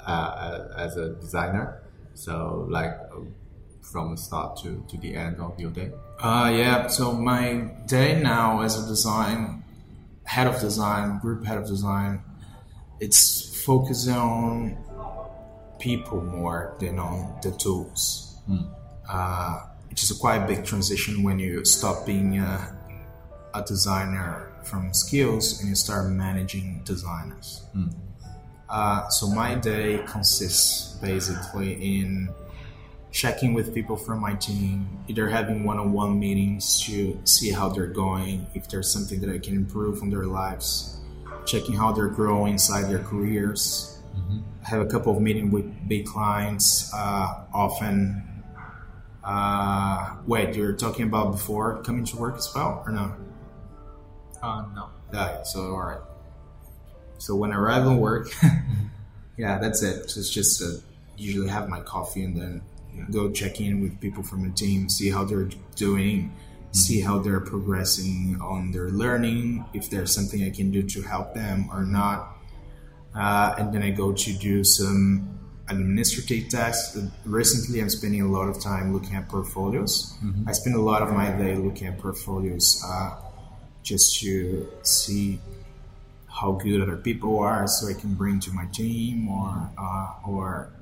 uh, as a designer? So like from the start to, to the end of your day? Uh, yeah. So my day now as a design head of design, group head of design, it's focusing on people more than on the tools. Uh, which is a quite big transition when you stop being a, a designer from skills and you start managing designers. Uh, so my day consists basically in checking with people from my team, either having one-on-one meetings to see how they're going, if there's something that I can improve on their lives, checking how they're growing inside their careers. I have a couple of meetings with big clients uh, often. Uh, wait, you were talking about before coming to work as well, or no? Uh, no. Yeah, so all right. So when I arrive at work, yeah, that's it. So it's just uh, usually have my coffee and then go check in with people from the team, see how they're doing, see how they're progressing on their learning, if there's something I can do to help them or not. Uh, and then I go to do some administrative tasks. Recently, I'm spending a lot of time looking at portfolios. I spend a lot of my day looking at portfolios uh, just to see how good other people are, so I can bring to my team, or uh, or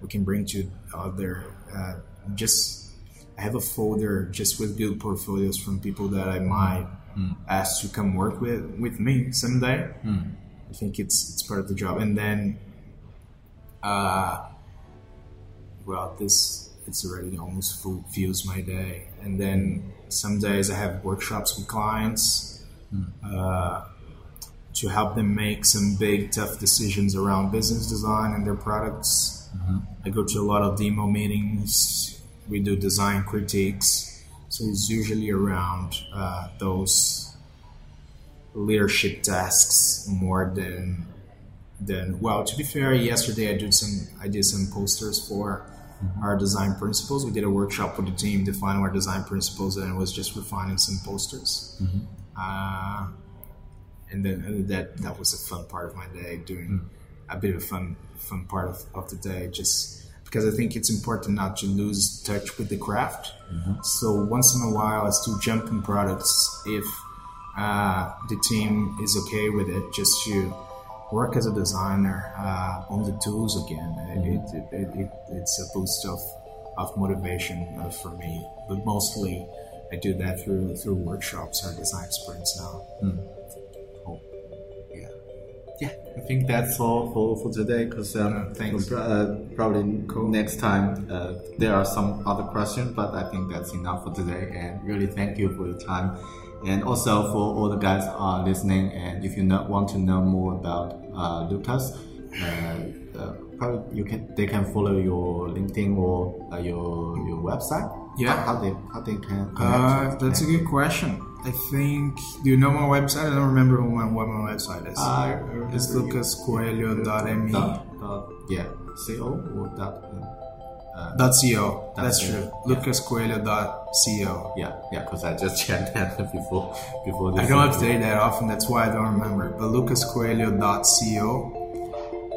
we can bring to other. Uh, just I have a folder just with good portfolios from people that I might ask to come work with with me someday. I think it's it's part of the job, and then, uh, well, this it's already almost full, fuels my day, and then some days I have workshops with clients uh, to help them make some big tough decisions around business design and their products. I go to a lot of demo meetings. We do design critiques, so it's usually around uh, those leadership tasks more than than well to be fair yesterday i did some i did some posters for our design principles we did a workshop with the team defining our design principles and it was just refining some posters. Uh, and then and that that was a fun part of my day doing a bit of a fun fun part of, of the day just because i think it's important not to lose touch with the craft so once in a while i still jump in products if uh, the team is okay with it just to work as a designer uh, on the tools again. It, it, it, it, it's a boost of, of motivation uh, for me, but mostly I do that through through workshops or design sprints now. Yeah. Yeah, I think that's all for, for today because um, thanks. uh, probably next time uh, there are some other questions, but I think that's enough for today. And really thank you for your time. And also for all the guys are listening, and if you not want to know more about uh, Lucas, uh, uh, probably you can they can follow your LinkedIn or uh, your your website. Yeah. how, how they how they can. Uh, that's a good question. I think. Do you know my website? I don't remember what my, what my website is. I it's lucascoelho.me. dot, dot, yeah, co or dot. Uh, Dot .co. That's true. lucascoelho.co. yeah, yeah, because I just checked that before before this. I don't update that often. That's why I don't remember. But lucascoelho.co.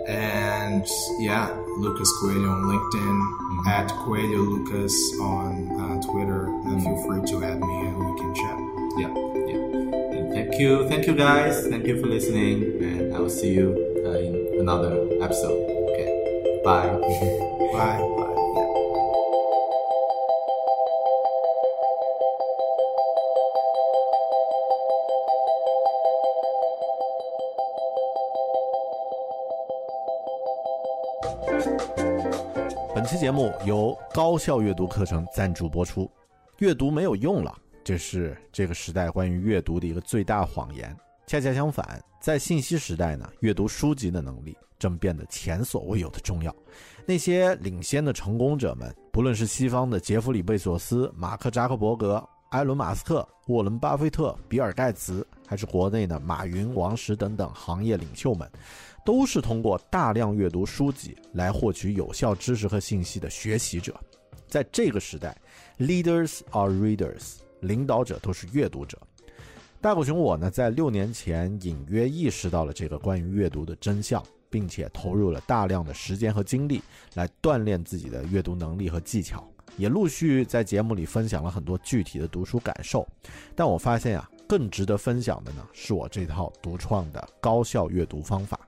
And yeah, Lucas Coelho on LinkedIn, at Coelho Lucas on uh, Twitter. And feel free to add me and we can chat. Yeah, yeah. And thank you, thank you guys, thank you for listening, and I will see you uh, in another episode. Okay, bye. Bye. Bye. Yeah. 本期节目由高效阅读课程赞助播出。阅读没有用了，这是这个时代关于阅读的一个最大谎言。恰恰相反，在信息时代呢，阅读书籍的能力正变得前所未有的重要。那些领先的成功者们，不论是西方的杰弗里·贝索斯、马克·扎克伯格、埃伦·马斯克、沃伦·巴菲特、比尔·盖茨，还是国内的马云、王石等等行业领袖们，都是通过大量阅读书籍来获取有效知识和信息的学习者。在这个时代，leaders are readers，领导者都是阅读者。大狗熊我呢，在六年前隐约意识到了这个关于阅读的真相，并且投入了大量的时间和精力来锻炼自己的阅读能力和技巧。也陆续在节目里分享了很多具体的读书感受。但我发现啊，更值得分享的呢，是我这套独创的高效阅读方法。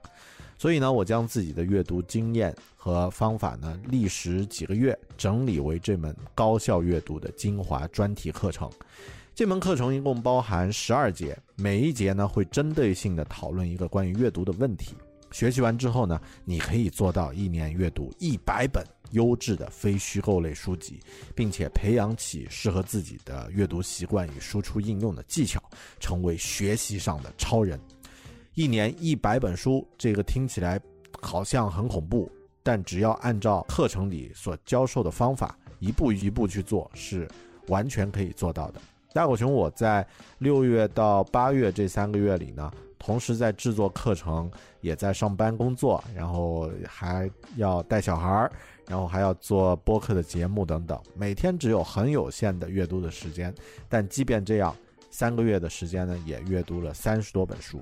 所以呢，我将自己的阅读经验和方法呢，历时几个月整理为这门高效阅读的精华专题课程。这门课程一共包含十二节，每一节呢会针对性的讨论一个关于阅读的问题。学习完之后呢，你可以做到一年阅读一百本优质的非虚构类书籍，并且培养起适合自己的阅读习惯与输出应用的技巧，成为学习上的超人。一年一百本书，这个听起来好像很恐怖，但只要按照课程里所教授的方法一步一步去做，是完全可以做到的。大狗熊，我在六月到八月这三个月里呢，同时在制作课程，也在上班工作，然后还要带小孩儿，然后还要做播客的节目等等，每天只有很有限的阅读的时间，但即便这样，三个月的时间呢，也阅读了三十多本书。